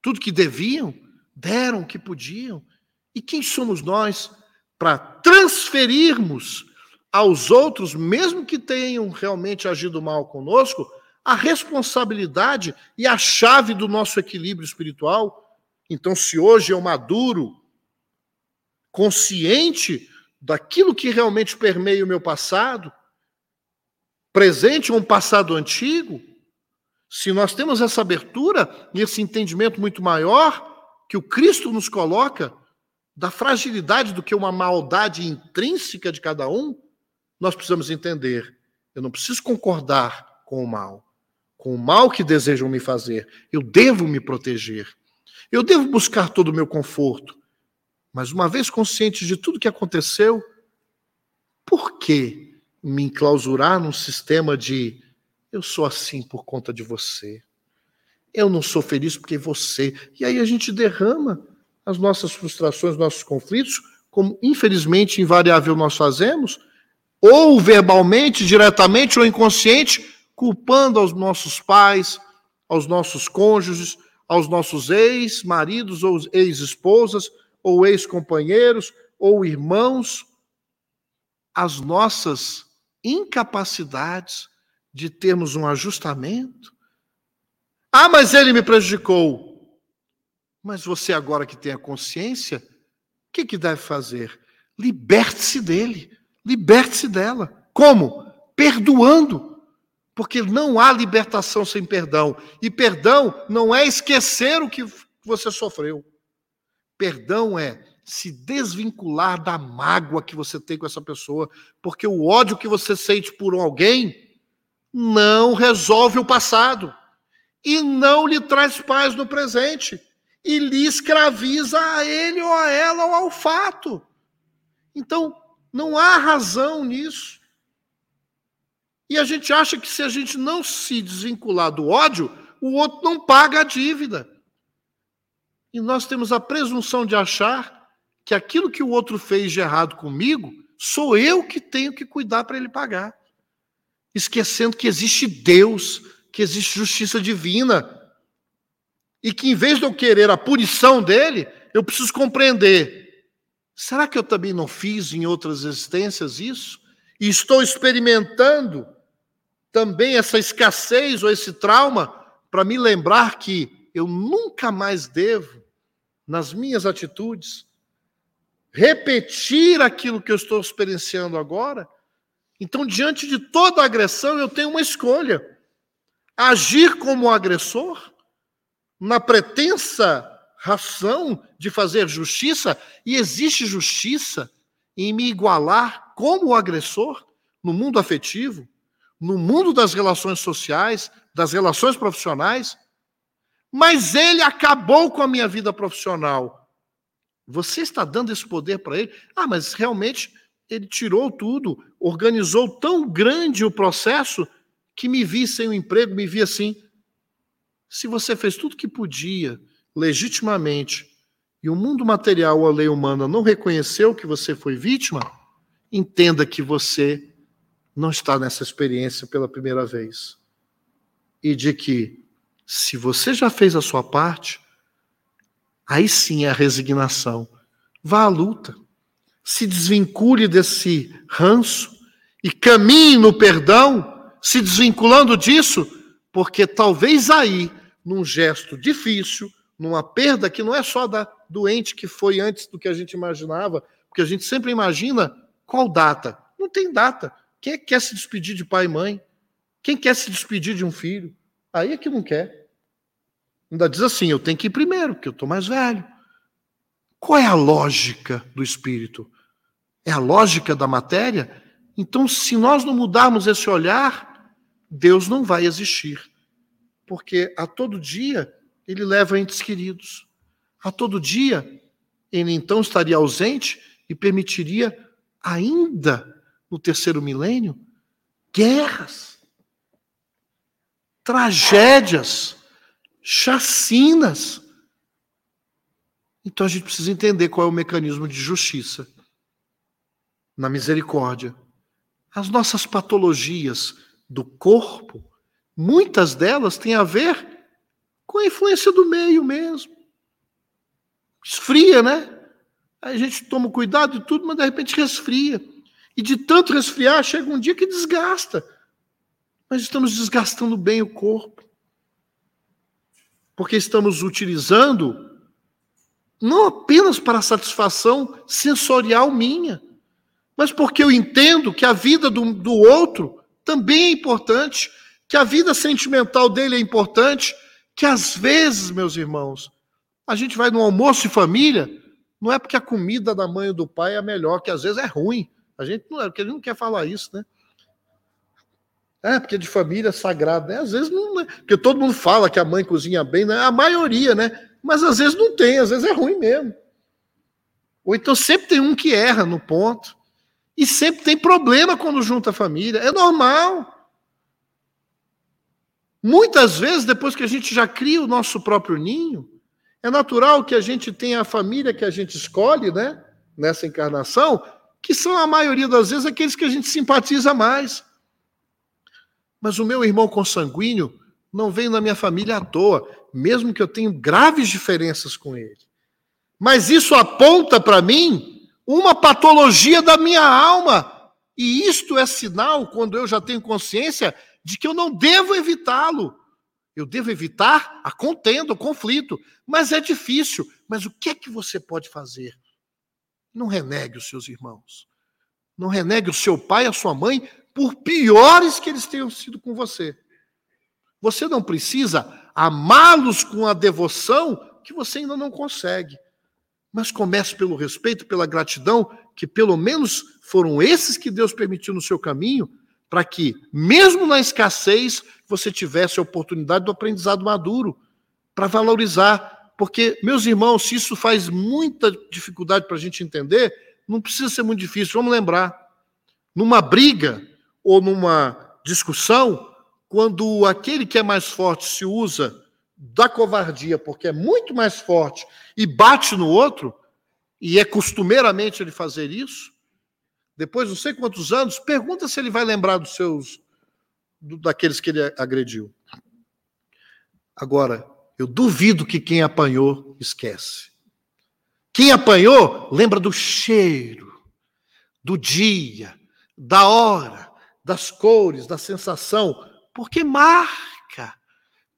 tudo que deviam, deram o que podiam. E quem somos nós para transferirmos aos outros, mesmo que tenham realmente agido mal conosco, a responsabilidade e a chave do nosso equilíbrio espiritual. Então, se hoje eu maduro, consciente daquilo que realmente permeia o meu passado, presente ou um passado antigo, se nós temos essa abertura e esse entendimento muito maior que o Cristo nos coloca da fragilidade do que uma maldade intrínseca de cada um, nós precisamos entender. Eu não preciso concordar com o mal, com o mal que desejam me fazer. Eu devo me proteger. Eu devo buscar todo o meu conforto. Mas uma vez consciente de tudo que aconteceu, por que me enclausurar num sistema de eu sou assim por conta de você? Eu não sou feliz porque você. E aí a gente derrama as nossas frustrações, nossos conflitos, como infelizmente invariável nós fazemos, ou verbalmente, diretamente ou inconsciente, culpando aos nossos pais, aos nossos cônjuges, aos nossos ex-maridos ou ex-esposas, ou ex-companheiros, ou irmãos, as nossas incapacidades de termos um ajustamento. Ah, mas ele me prejudicou. Mas você, agora que tem a consciência, o que, que deve fazer? Liberte-se dele. Liberte-se dela. Como? Perdoando. Porque não há libertação sem perdão. E perdão não é esquecer o que você sofreu. Perdão é se desvincular da mágoa que você tem com essa pessoa, porque o ódio que você sente por alguém não resolve o passado e não lhe traz paz no presente e lhe escraviza a ele ou a ela ou ao fato. Então, não há razão nisso. E a gente acha que se a gente não se desvincular do ódio, o outro não paga a dívida. E nós temos a presunção de achar que aquilo que o outro fez de errado comigo, sou eu que tenho que cuidar para ele pagar. Esquecendo que existe Deus, que existe justiça divina. E que em vez de eu querer a punição dele, eu preciso compreender. Será que eu também não fiz em outras existências isso? E estou experimentando também essa escassez ou esse trauma para me lembrar que eu nunca mais devo, nas minhas atitudes, repetir aquilo que eu estou experienciando agora, então, diante de toda agressão, eu tenho uma escolha: agir como agressor, na pretensa ração de fazer justiça, e existe justiça em me igualar como agressor no mundo afetivo, no mundo das relações sociais, das relações profissionais, mas ele acabou com a minha vida profissional você está dando esse poder para ele? Ah, mas realmente ele tirou tudo, organizou tão grande o processo que me vi sem o emprego, me vi assim. Se você fez tudo que podia, legitimamente, e o mundo material ou a lei humana não reconheceu que você foi vítima, entenda que você não está nessa experiência pela primeira vez. E de que, se você já fez a sua parte, Aí sim é a resignação. Vá à luta. Se desvincule desse ranço e caminhe no perdão, se desvinculando disso, porque talvez aí, num gesto difícil, numa perda que não é só da doente que foi antes do que a gente imaginava, porque a gente sempre imagina qual data. Não tem data. Quem é que quer se despedir de pai e mãe? Quem quer se despedir de um filho? Aí é que não quer. Ainda diz assim: eu tenho que ir primeiro, porque eu estou mais velho. Qual é a lógica do espírito? É a lógica da matéria? Então, se nós não mudarmos esse olhar, Deus não vai existir. Porque a todo dia ele leva entes queridos. A todo dia ele então estaria ausente e permitiria, ainda no terceiro milênio, guerras, tragédias chacinas. Então a gente precisa entender qual é o mecanismo de justiça na misericórdia. As nossas patologias do corpo, muitas delas têm a ver com a influência do meio mesmo. Esfria, né? Aí a gente toma cuidado de tudo, mas de repente resfria. E de tanto resfriar, chega um dia que desgasta. Mas estamos desgastando bem o corpo porque estamos utilizando não apenas para satisfação sensorial minha, mas porque eu entendo que a vida do, do outro também é importante, que a vida sentimental dele é importante, que às vezes, meus irmãos, a gente vai no almoço de família, não é porque a comida da mãe ou do pai é melhor, que às vezes é ruim. A gente não é, porque ele não quer falar isso, né? É, porque de família sagrada, né? Às vezes não, né? Porque todo mundo fala que a mãe cozinha bem, né? A maioria, né? Mas às vezes não tem, às vezes é ruim mesmo. Ou então sempre tem um que erra no ponto. E sempre tem problema quando junta a família. É normal. Muitas vezes, depois que a gente já cria o nosso próprio ninho, é natural que a gente tenha a família que a gente escolhe, né? Nessa encarnação, que são a maioria das vezes aqueles que a gente simpatiza mais. Mas o meu irmão consanguíneo não veio na minha família à toa, mesmo que eu tenha graves diferenças com ele. Mas isso aponta para mim uma patologia da minha alma. E isto é sinal, quando eu já tenho consciência, de que eu não devo evitá-lo. Eu devo evitar a contenda, o conflito. Mas é difícil. Mas o que é que você pode fazer? Não renegue os seus irmãos. Não renegue o seu pai, a sua mãe, por piores que eles tenham sido com você. Você não precisa amá-los com a devoção que você ainda não consegue. Mas comece pelo respeito, pela gratidão, que pelo menos foram esses que Deus permitiu no seu caminho, para que, mesmo na escassez, você tivesse a oportunidade do aprendizado maduro, para valorizar. Porque, meus irmãos, se isso faz muita dificuldade para a gente entender, não precisa ser muito difícil. Vamos lembrar: numa briga ou numa discussão, quando aquele que é mais forte se usa da covardia, porque é muito mais forte, e bate no outro, e é costumeiramente ele fazer isso, depois não sei quantos anos, pergunta se ele vai lembrar dos seus, do, daqueles que ele agrediu. Agora, eu duvido que quem apanhou esquece. Quem apanhou lembra do cheiro, do dia, da hora, das cores, da sensação, porque marca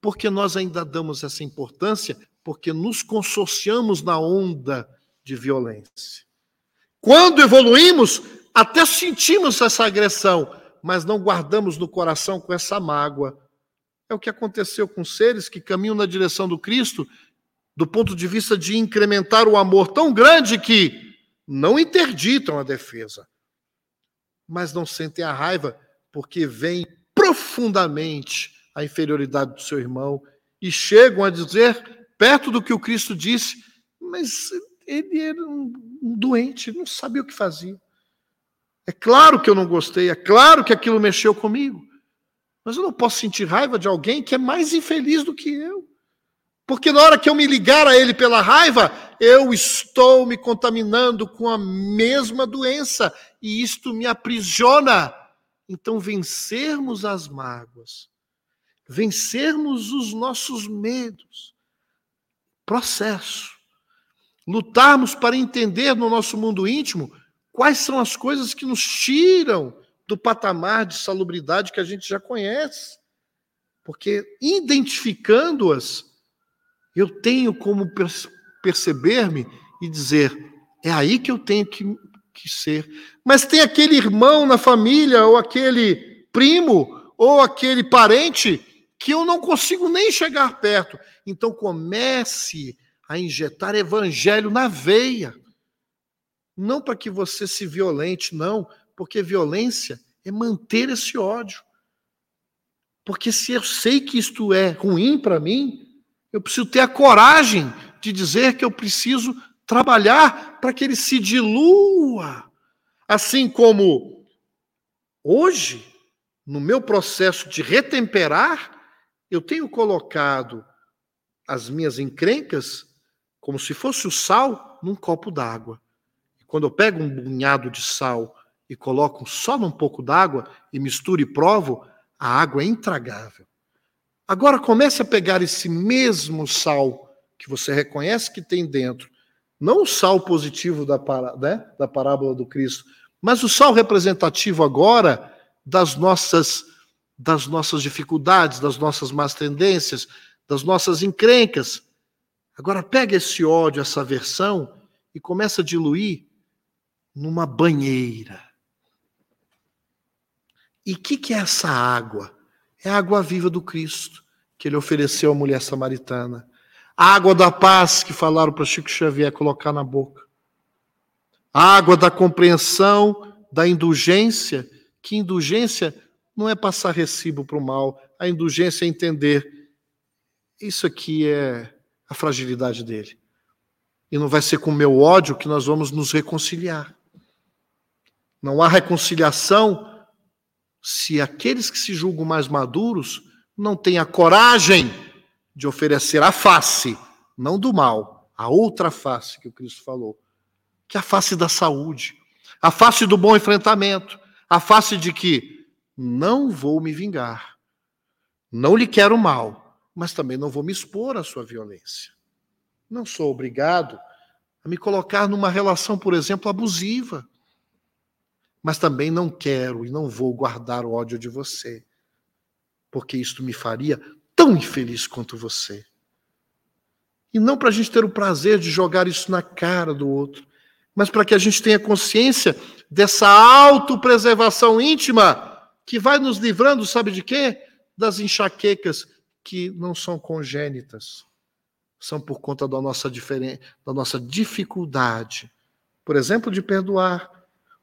porque nós ainda damos essa importância, porque nos consorciamos na onda de violência. Quando evoluímos, até sentimos essa agressão, mas não guardamos no coração com essa mágoa. É o que aconteceu com seres que caminham na direção do Cristo, do ponto de vista de incrementar o amor tão grande que não interditam a defesa, mas não sentem a raiva, porque vem profundamente a inferioridade do seu irmão e chegam a dizer, perto do que o Cristo disse, mas ele era um doente, não sabia o que fazia. É claro que eu não gostei, é claro que aquilo mexeu comigo, mas eu não posso sentir raiva de alguém que é mais infeliz do que eu. Porque na hora que eu me ligar a ele pela raiva, eu estou me contaminando com a mesma doença e isto me aprisiona. Então, vencermos as mágoas vencermos os nossos medos. Processo. Lutarmos para entender no nosso mundo íntimo quais são as coisas que nos tiram do patamar de salubridade que a gente já conhece. Porque identificando-as, eu tenho como perceber-me e dizer: é aí que eu tenho que, que ser. Mas tem aquele irmão na família, ou aquele primo, ou aquele parente que eu não consigo nem chegar perto. Então comece a injetar evangelho na veia. Não para que você se violente, não, porque violência é manter esse ódio. Porque se eu sei que isto é ruim para mim, eu preciso ter a coragem de dizer que eu preciso trabalhar para que ele se dilua. Assim como hoje, no meu processo de retemperar, eu tenho colocado as minhas encrencas como se fosse o sal num copo d'água. Quando eu pego um punhado de sal e coloco só num pouco d'água e misturo e provo, a água é intragável. Agora comece a pegar esse mesmo sal que você reconhece que tem dentro, não o sal positivo da, né, da parábola do Cristo, mas o sal representativo agora das nossas das nossas dificuldades, das nossas más tendências, das nossas encrencas. Agora pega esse ódio, essa aversão e começa a diluir numa banheira. E o que, que é essa água? É a água viva do Cristo que ele ofereceu à mulher samaritana. A água da paz que falaram para Chico Xavier colocar na boca. A água da compreensão, da indulgência, que indulgência não é passar recibo para o mal, a indulgência é entender. Isso aqui é a fragilidade dele. E não vai ser com o meu ódio que nós vamos nos reconciliar. Não há reconciliação se aqueles que se julgam mais maduros não têm a coragem de oferecer a face, não do mal, a outra face que o Cristo falou, que é a face da saúde, a face do bom enfrentamento, a face de que não vou me vingar. Não lhe quero mal, mas também não vou me expor à sua violência. Não sou obrigado a me colocar numa relação, por exemplo, abusiva. Mas também não quero e não vou guardar o ódio de você, porque isto me faria tão infeliz quanto você. E não para a gente ter o prazer de jogar isso na cara do outro, mas para que a gente tenha consciência dessa autopreservação íntima que vai nos livrando, sabe de quê? Das enxaquecas que não são congênitas, são por conta da nossa, da nossa dificuldade, por exemplo, de perdoar.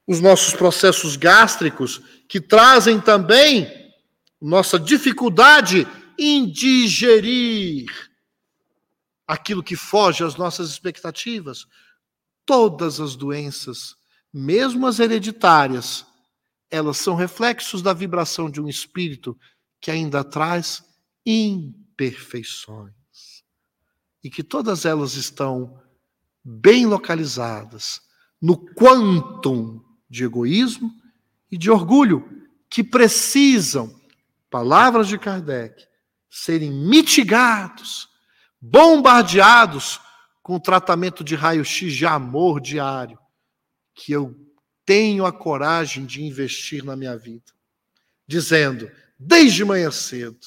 Os nossos processos gástricos, que trazem também nossa dificuldade em digerir aquilo que foge às nossas expectativas. Todas as doenças, mesmo as hereditárias, elas são reflexos da vibração de um espírito que ainda traz imperfeições. E que todas elas estão bem localizadas no quantum de egoísmo e de orgulho que precisam, palavras de Kardec, serem mitigados, bombardeados com tratamento de raio-x de amor diário que eu tenho a coragem de investir na minha vida. Dizendo, desde manhã cedo,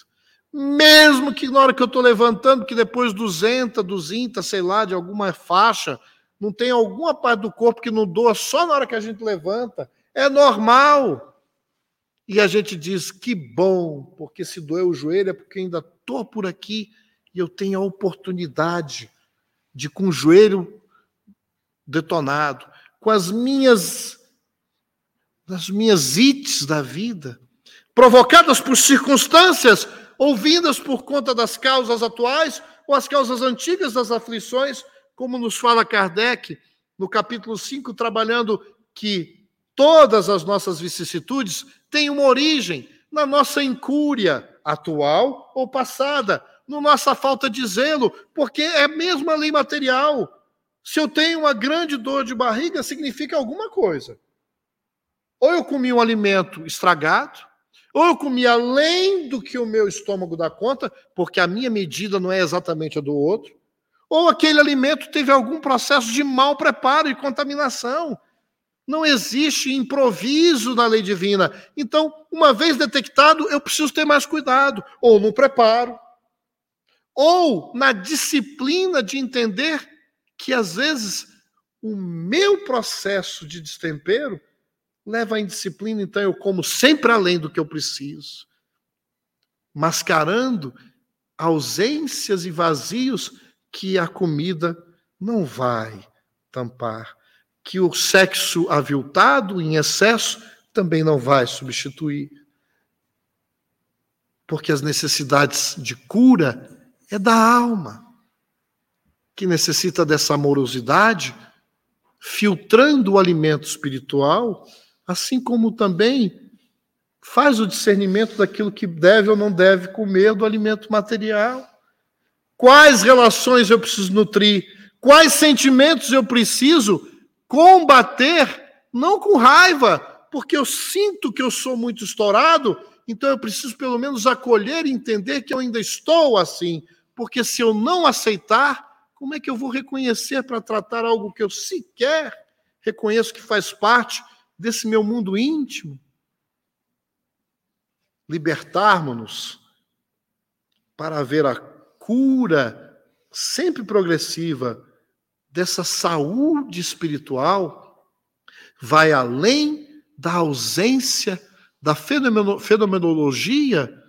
mesmo que na hora que eu estou levantando, que depois dos enta, dos inta, sei lá, de alguma faixa, não tem alguma parte do corpo que não doa só na hora que a gente levanta. É normal. E a gente diz, que bom, porque se doer o joelho é porque ainda estou por aqui e eu tenho a oportunidade de, com o joelho detonado, com as minhas das minhas ites da vida, provocadas por circunstâncias ou vindas por conta das causas atuais ou as causas antigas das aflições, como nos fala Kardec no capítulo 5, trabalhando que todas as nossas vicissitudes têm uma origem na nossa incúria atual ou passada, na nossa falta de zelo, porque é mesmo a lei material. Se eu tenho uma grande dor de barriga, significa alguma coisa. Ou eu comi um alimento estragado, ou eu comi além do que o meu estômago dá conta, porque a minha medida não é exatamente a do outro, ou aquele alimento teve algum processo de mau preparo e contaminação. Não existe improviso na lei divina. Então, uma vez detectado, eu preciso ter mais cuidado, ou no preparo, ou na disciplina de entender que às vezes o meu processo de destempero leva à indisciplina, então eu como sempre além do que eu preciso, mascarando ausências e vazios que a comida não vai tampar, que o sexo aviltado em excesso também não vai substituir. Porque as necessidades de cura é da alma, que necessita dessa amorosidade, filtrando o alimento espiritual assim como também faz o discernimento daquilo que deve ou não deve comer do alimento material. Quais relações eu preciso nutrir? Quais sentimentos eu preciso combater? Não com raiva, porque eu sinto que eu sou muito estourado, então eu preciso pelo menos acolher e entender que eu ainda estou assim. Porque se eu não aceitar, como é que eu vou reconhecer para tratar algo que eu sequer reconheço que faz parte desse meu mundo íntimo, libertarmos-nos para ver a cura sempre progressiva dessa saúde espiritual, vai além da ausência da fenomenologia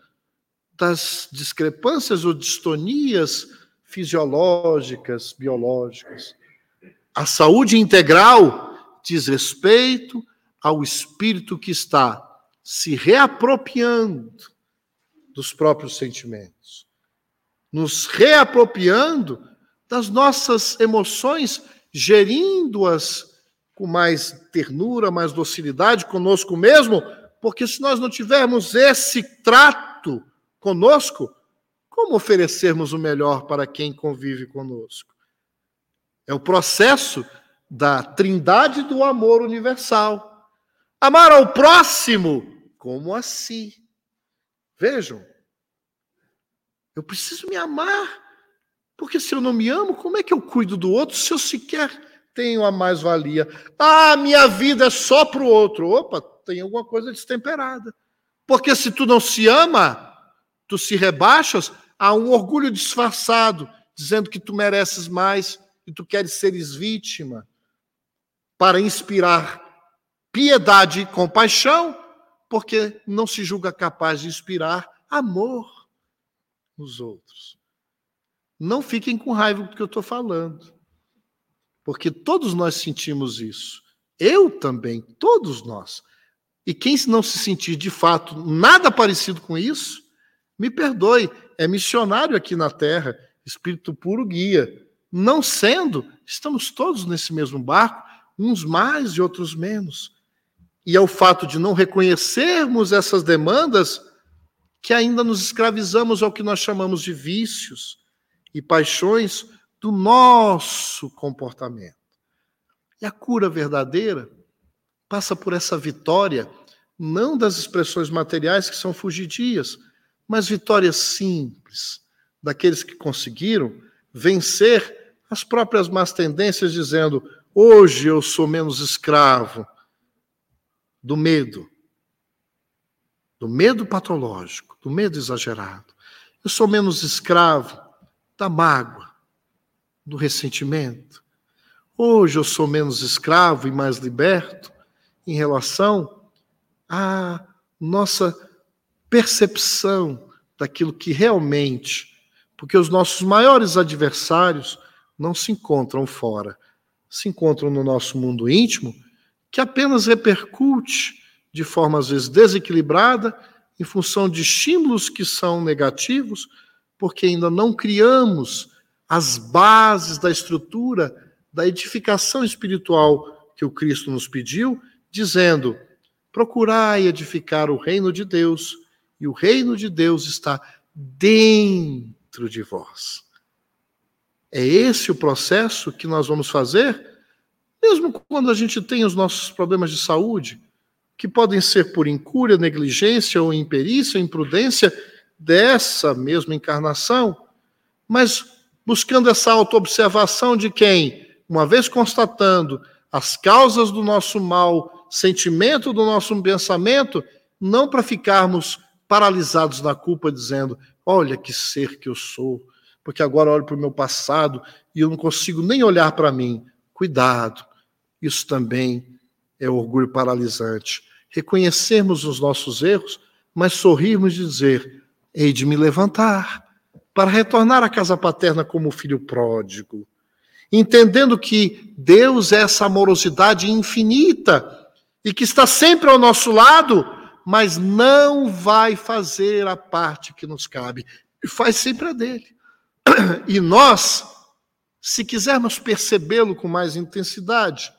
das discrepâncias ou distonias fisiológicas, biológicas. A saúde integral diz respeito ao espírito que está se reapropriando dos próprios sentimentos, nos reapropriando das nossas emoções, gerindo-as com mais ternura, mais docilidade conosco mesmo, porque se nós não tivermos esse trato conosco, como oferecermos o melhor para quem convive conosco? É o processo da trindade do amor universal Amar ao próximo como a si. Vejam, eu preciso me amar, porque se eu não me amo, como é que eu cuido do outro se eu sequer tenho a mais-valia? Ah, minha vida é só para o outro. Opa, tem alguma coisa destemperada. Porque se tu não se ama, tu se rebaixas a um orgulho disfarçado, dizendo que tu mereces mais e tu queres seres vítima, para inspirar piedade e compaixão, porque não se julga capaz de inspirar amor nos outros. Não fiquem com raiva do que eu estou falando. Porque todos nós sentimos isso. Eu também, todos nós. E quem não se sentir de fato nada parecido com isso, me perdoe, é missionário aqui na terra, espírito puro guia. Não sendo, estamos todos nesse mesmo barco, uns mais e outros menos. E é o fato de não reconhecermos essas demandas que ainda nos escravizamos ao que nós chamamos de vícios e paixões do nosso comportamento. E a cura verdadeira passa por essa vitória, não das expressões materiais que são fugidias, mas vitórias simples, daqueles que conseguiram vencer as próprias más tendências, dizendo: hoje eu sou menos escravo do medo, do medo patológico, do medo exagerado. Eu sou menos escravo da mágoa, do ressentimento. Hoje eu sou menos escravo e mais liberto em relação à nossa percepção daquilo que realmente, porque os nossos maiores adversários não se encontram fora, se encontram no nosso mundo íntimo, que apenas repercute de forma às vezes desequilibrada em função de estímulos que são negativos, porque ainda não criamos as bases da estrutura da edificação espiritual que o Cristo nos pediu, dizendo: procurai edificar o reino de Deus, e o reino de Deus está dentro de vós. É esse o processo que nós vamos fazer, mesmo quando a gente tem os nossos problemas de saúde, que podem ser por incúria, negligência ou imperícia, imprudência dessa mesma encarnação, mas buscando essa autoobservação de quem, uma vez constatando as causas do nosso mal, sentimento do nosso pensamento, não para ficarmos paralisados na culpa, dizendo: Olha que ser que eu sou, porque agora olho para o meu passado e eu não consigo nem olhar para mim. Cuidado, isso também é orgulho paralisante. Reconhecermos os nossos erros, mas sorrirmos e dizer: Hei de me levantar para retornar à casa paterna como filho pródigo, entendendo que Deus é essa amorosidade infinita e que está sempre ao nosso lado mas não vai fazer a parte que nos cabe. E faz sempre a dele. E nós, se quisermos percebê-lo com mais intensidade,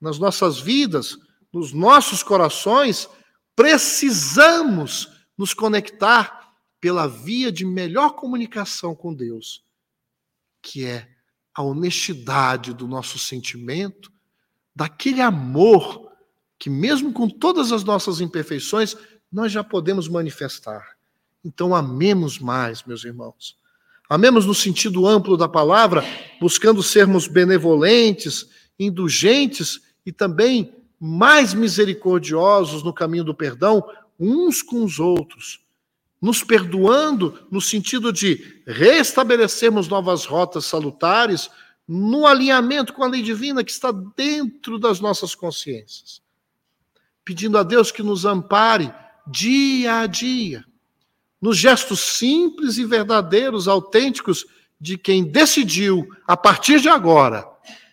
nas nossas vidas, nos nossos corações, precisamos nos conectar pela via de melhor comunicação com Deus, que é a honestidade do nosso sentimento, daquele amor que, mesmo com todas as nossas imperfeições, nós já podemos manifestar. Então, amemos mais, meus irmãos. Amemos no sentido amplo da palavra, buscando sermos benevolentes, indulgentes e também mais misericordiosos no caminho do perdão uns com os outros, nos perdoando no sentido de restabelecermos novas rotas salutares no alinhamento com a lei divina que está dentro das nossas consciências. Pedindo a Deus que nos ampare dia a dia, nos gestos simples e verdadeiros, autênticos de quem decidiu, a partir de agora,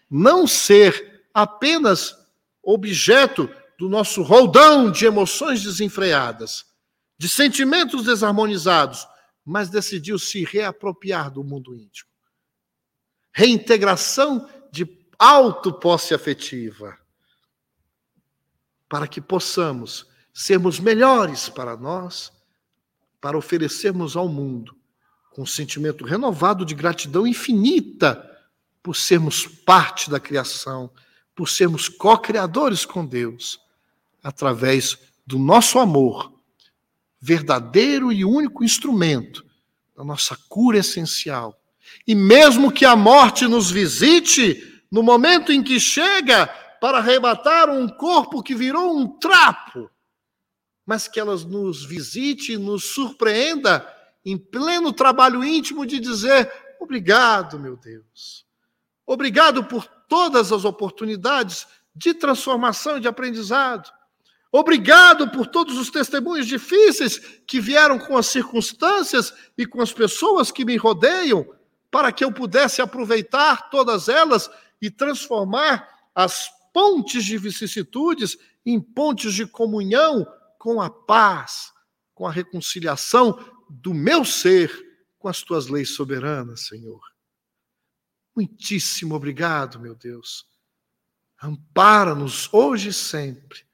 não ser apenas objeto do nosso roldão de emoções desenfreadas, de sentimentos desarmonizados, mas decidiu se reapropriar do mundo íntimo. Reintegração de autoposse afetiva para que possamos sermos melhores para nós, para oferecermos ao mundo com um sentimento renovado de gratidão infinita por sermos parte da criação, por sermos co-criadores com Deus, através do nosso amor, verdadeiro e único instrumento da nossa cura essencial. E mesmo que a morte nos visite, no momento em que chega, para arrebatar um corpo que virou um trapo, mas que elas nos visite e nos surpreenda em pleno trabalho íntimo de dizer: obrigado, meu Deus. Obrigado por todas as oportunidades de transformação e de aprendizado. Obrigado por todos os testemunhos difíceis que vieram com as circunstâncias e com as pessoas que me rodeiam, para que eu pudesse aproveitar todas elas e transformar as pontes de vicissitudes em pontes de comunhão com a paz, com a reconciliação do meu ser com as tuas leis soberanas, Senhor. Muitíssimo obrigado, meu Deus. Ampara-nos hoje e sempre,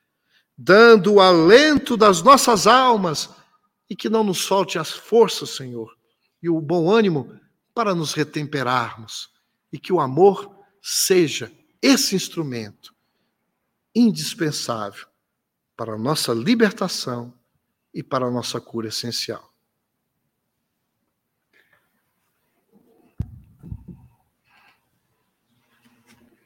dando o alento das nossas almas e que não nos falte as forças, Senhor, e o bom ânimo para nos retemperarmos e que o amor seja esse instrumento indispensável para a nossa libertação e para a nossa cura essencial.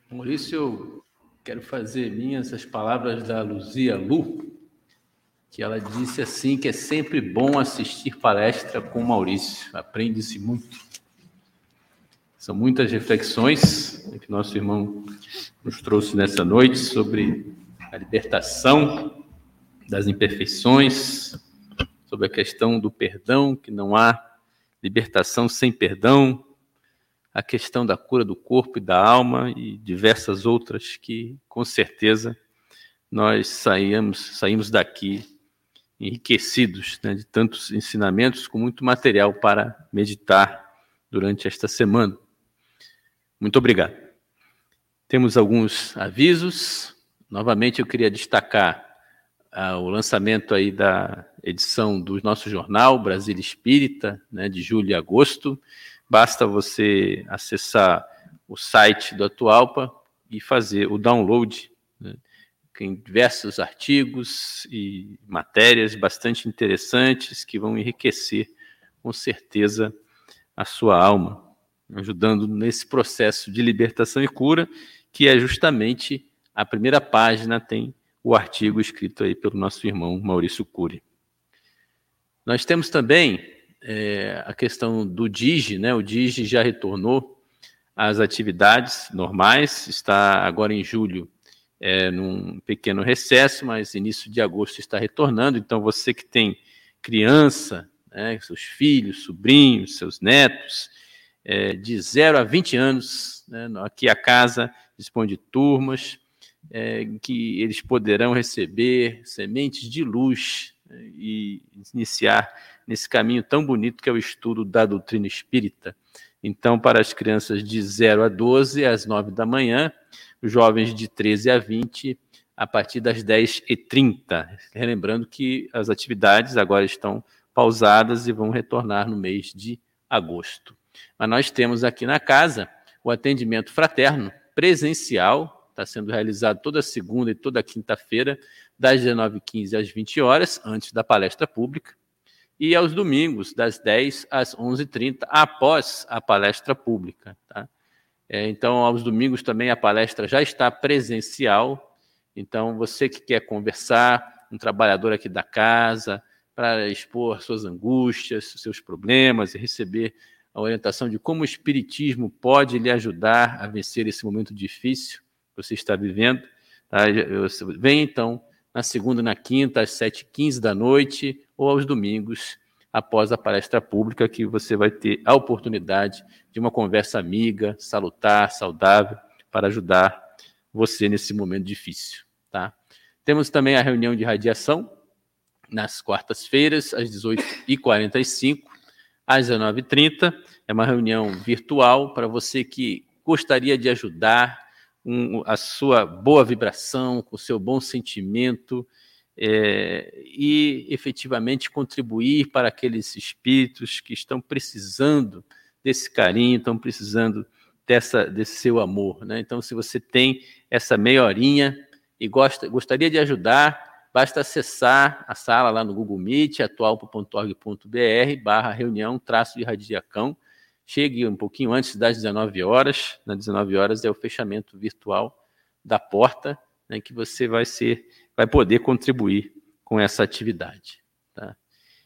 Maurício, quero fazer minhas as palavras da Luzia Lu, que ela disse assim que é sempre bom assistir palestra com Maurício, aprende-se muito. São muitas reflexões que nosso irmão nos trouxe nessa noite sobre a libertação das imperfeições, sobre a questão do perdão, que não há libertação sem perdão, a questão da cura do corpo e da alma e diversas outras que, com certeza, nós saímos, saímos daqui enriquecidos né, de tantos ensinamentos, com muito material para meditar durante esta semana. Muito obrigado. Temos alguns avisos. Novamente, eu queria destacar ah, o lançamento aí da edição do nosso jornal Brasília Espírita, né, de julho e agosto. Basta você acessar o site do Atualpa e fazer o download. Né? Tem diversos artigos e matérias bastante interessantes que vão enriquecer, com certeza, a sua alma, ajudando nesse processo de libertação e cura, que é justamente a primeira página tem o artigo escrito aí pelo nosso irmão Maurício Cury. Nós temos também é, a questão do DIGI, né? O DIGI já retornou às atividades normais, está agora em julho é, num pequeno recesso, mas início de agosto está retornando. Então, você que tem criança, né, seus filhos, sobrinhos, seus netos, é, de 0 a 20 anos, né, aqui a casa dispõe de turmas é, que eles poderão receber sementes de luz e iniciar nesse caminho tão bonito que é o estudo da doutrina espírita. Então, para as crianças de 0 a 12, às 9 da manhã, os jovens de 13 a 20, a partir das 10h30. Relembrando que as atividades agora estão pausadas e vão retornar no mês de agosto. Mas nós temos aqui na casa o atendimento fraterno presencial, está sendo realizado toda segunda e toda quinta-feira, das 19h15 às 20 horas, antes da palestra pública e aos domingos, das 10 às 11h30, após a palestra pública. Tá? É, então, aos domingos também a palestra já está presencial. Então, você que quer conversar, um trabalhador aqui da casa, para expor suas angústias, seus problemas e receber a orientação de como o Espiritismo pode lhe ajudar a vencer esse momento difícil que você está vivendo. Tá? Vem então na segunda e na quinta, às 7h15 da noite, ou aos domingos, após a palestra pública, que você vai ter a oportunidade de uma conversa amiga, salutar, saudável, para ajudar você nesse momento difícil. Tá? Temos também a reunião de radiação, nas quartas-feiras, às 18h45, às 19h30. É uma reunião virtual para você que gostaria de ajudar um, a sua boa vibração, com o seu bom sentimento é, e efetivamente contribuir para aqueles espíritos que estão precisando desse carinho, estão precisando dessa, desse seu amor. Né? Então, se você tem essa meia horinha e gosta, gostaria de ajudar, basta acessar a sala lá no Google Meet, atual.org.br, barra reunião, traço de radiacão, chegue um pouquinho antes das 19 horas. Nas 19 horas é o fechamento virtual da porta, né, que você vai ser, vai poder contribuir com essa atividade. Tá?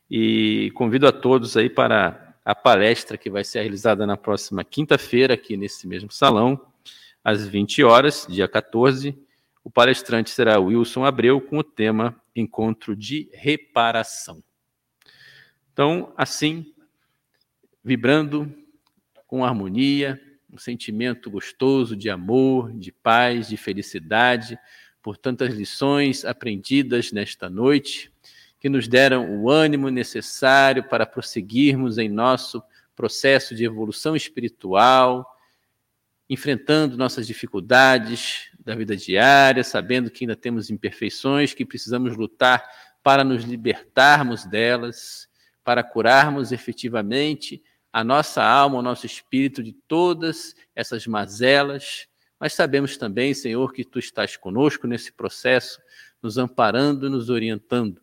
E convido a todos aí para a palestra que vai ser realizada na próxima quinta-feira, aqui nesse mesmo salão, às 20 horas, dia 14. O palestrante será Wilson Abreu, com o tema Encontro de Reparação. Então, assim, vibrando com harmonia, um sentimento gostoso de amor, de paz, de felicidade, por tantas lições aprendidas nesta noite, que nos deram o ânimo necessário para prosseguirmos em nosso processo de evolução espiritual, enfrentando nossas dificuldades da vida diária, sabendo que ainda temos imperfeições, que precisamos lutar para nos libertarmos delas, para curarmos efetivamente a nossa alma, o nosso espírito de todas essas mazelas, mas sabemos também, Senhor, que tu estás conosco nesse processo, nos amparando nos orientando.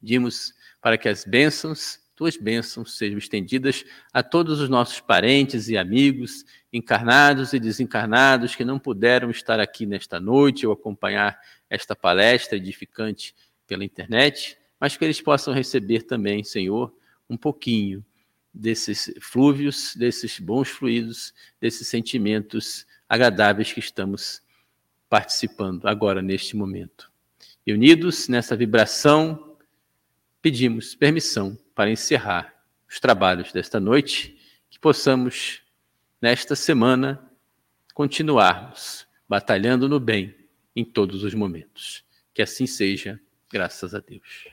Pedimos para que as bênçãos, tuas bênçãos, sejam estendidas a todos os nossos parentes e amigos, encarnados e desencarnados, que não puderam estar aqui nesta noite ou acompanhar esta palestra edificante pela internet, mas que eles possam receber também, Senhor, um pouquinho desses flúvios, desses bons fluidos, desses sentimentos agradáveis que estamos participando agora neste momento. E unidos nessa vibração, pedimos permissão para encerrar os trabalhos desta noite, que possamos, nesta semana, continuarmos batalhando no bem em todos os momentos. Que assim seja, graças a Deus.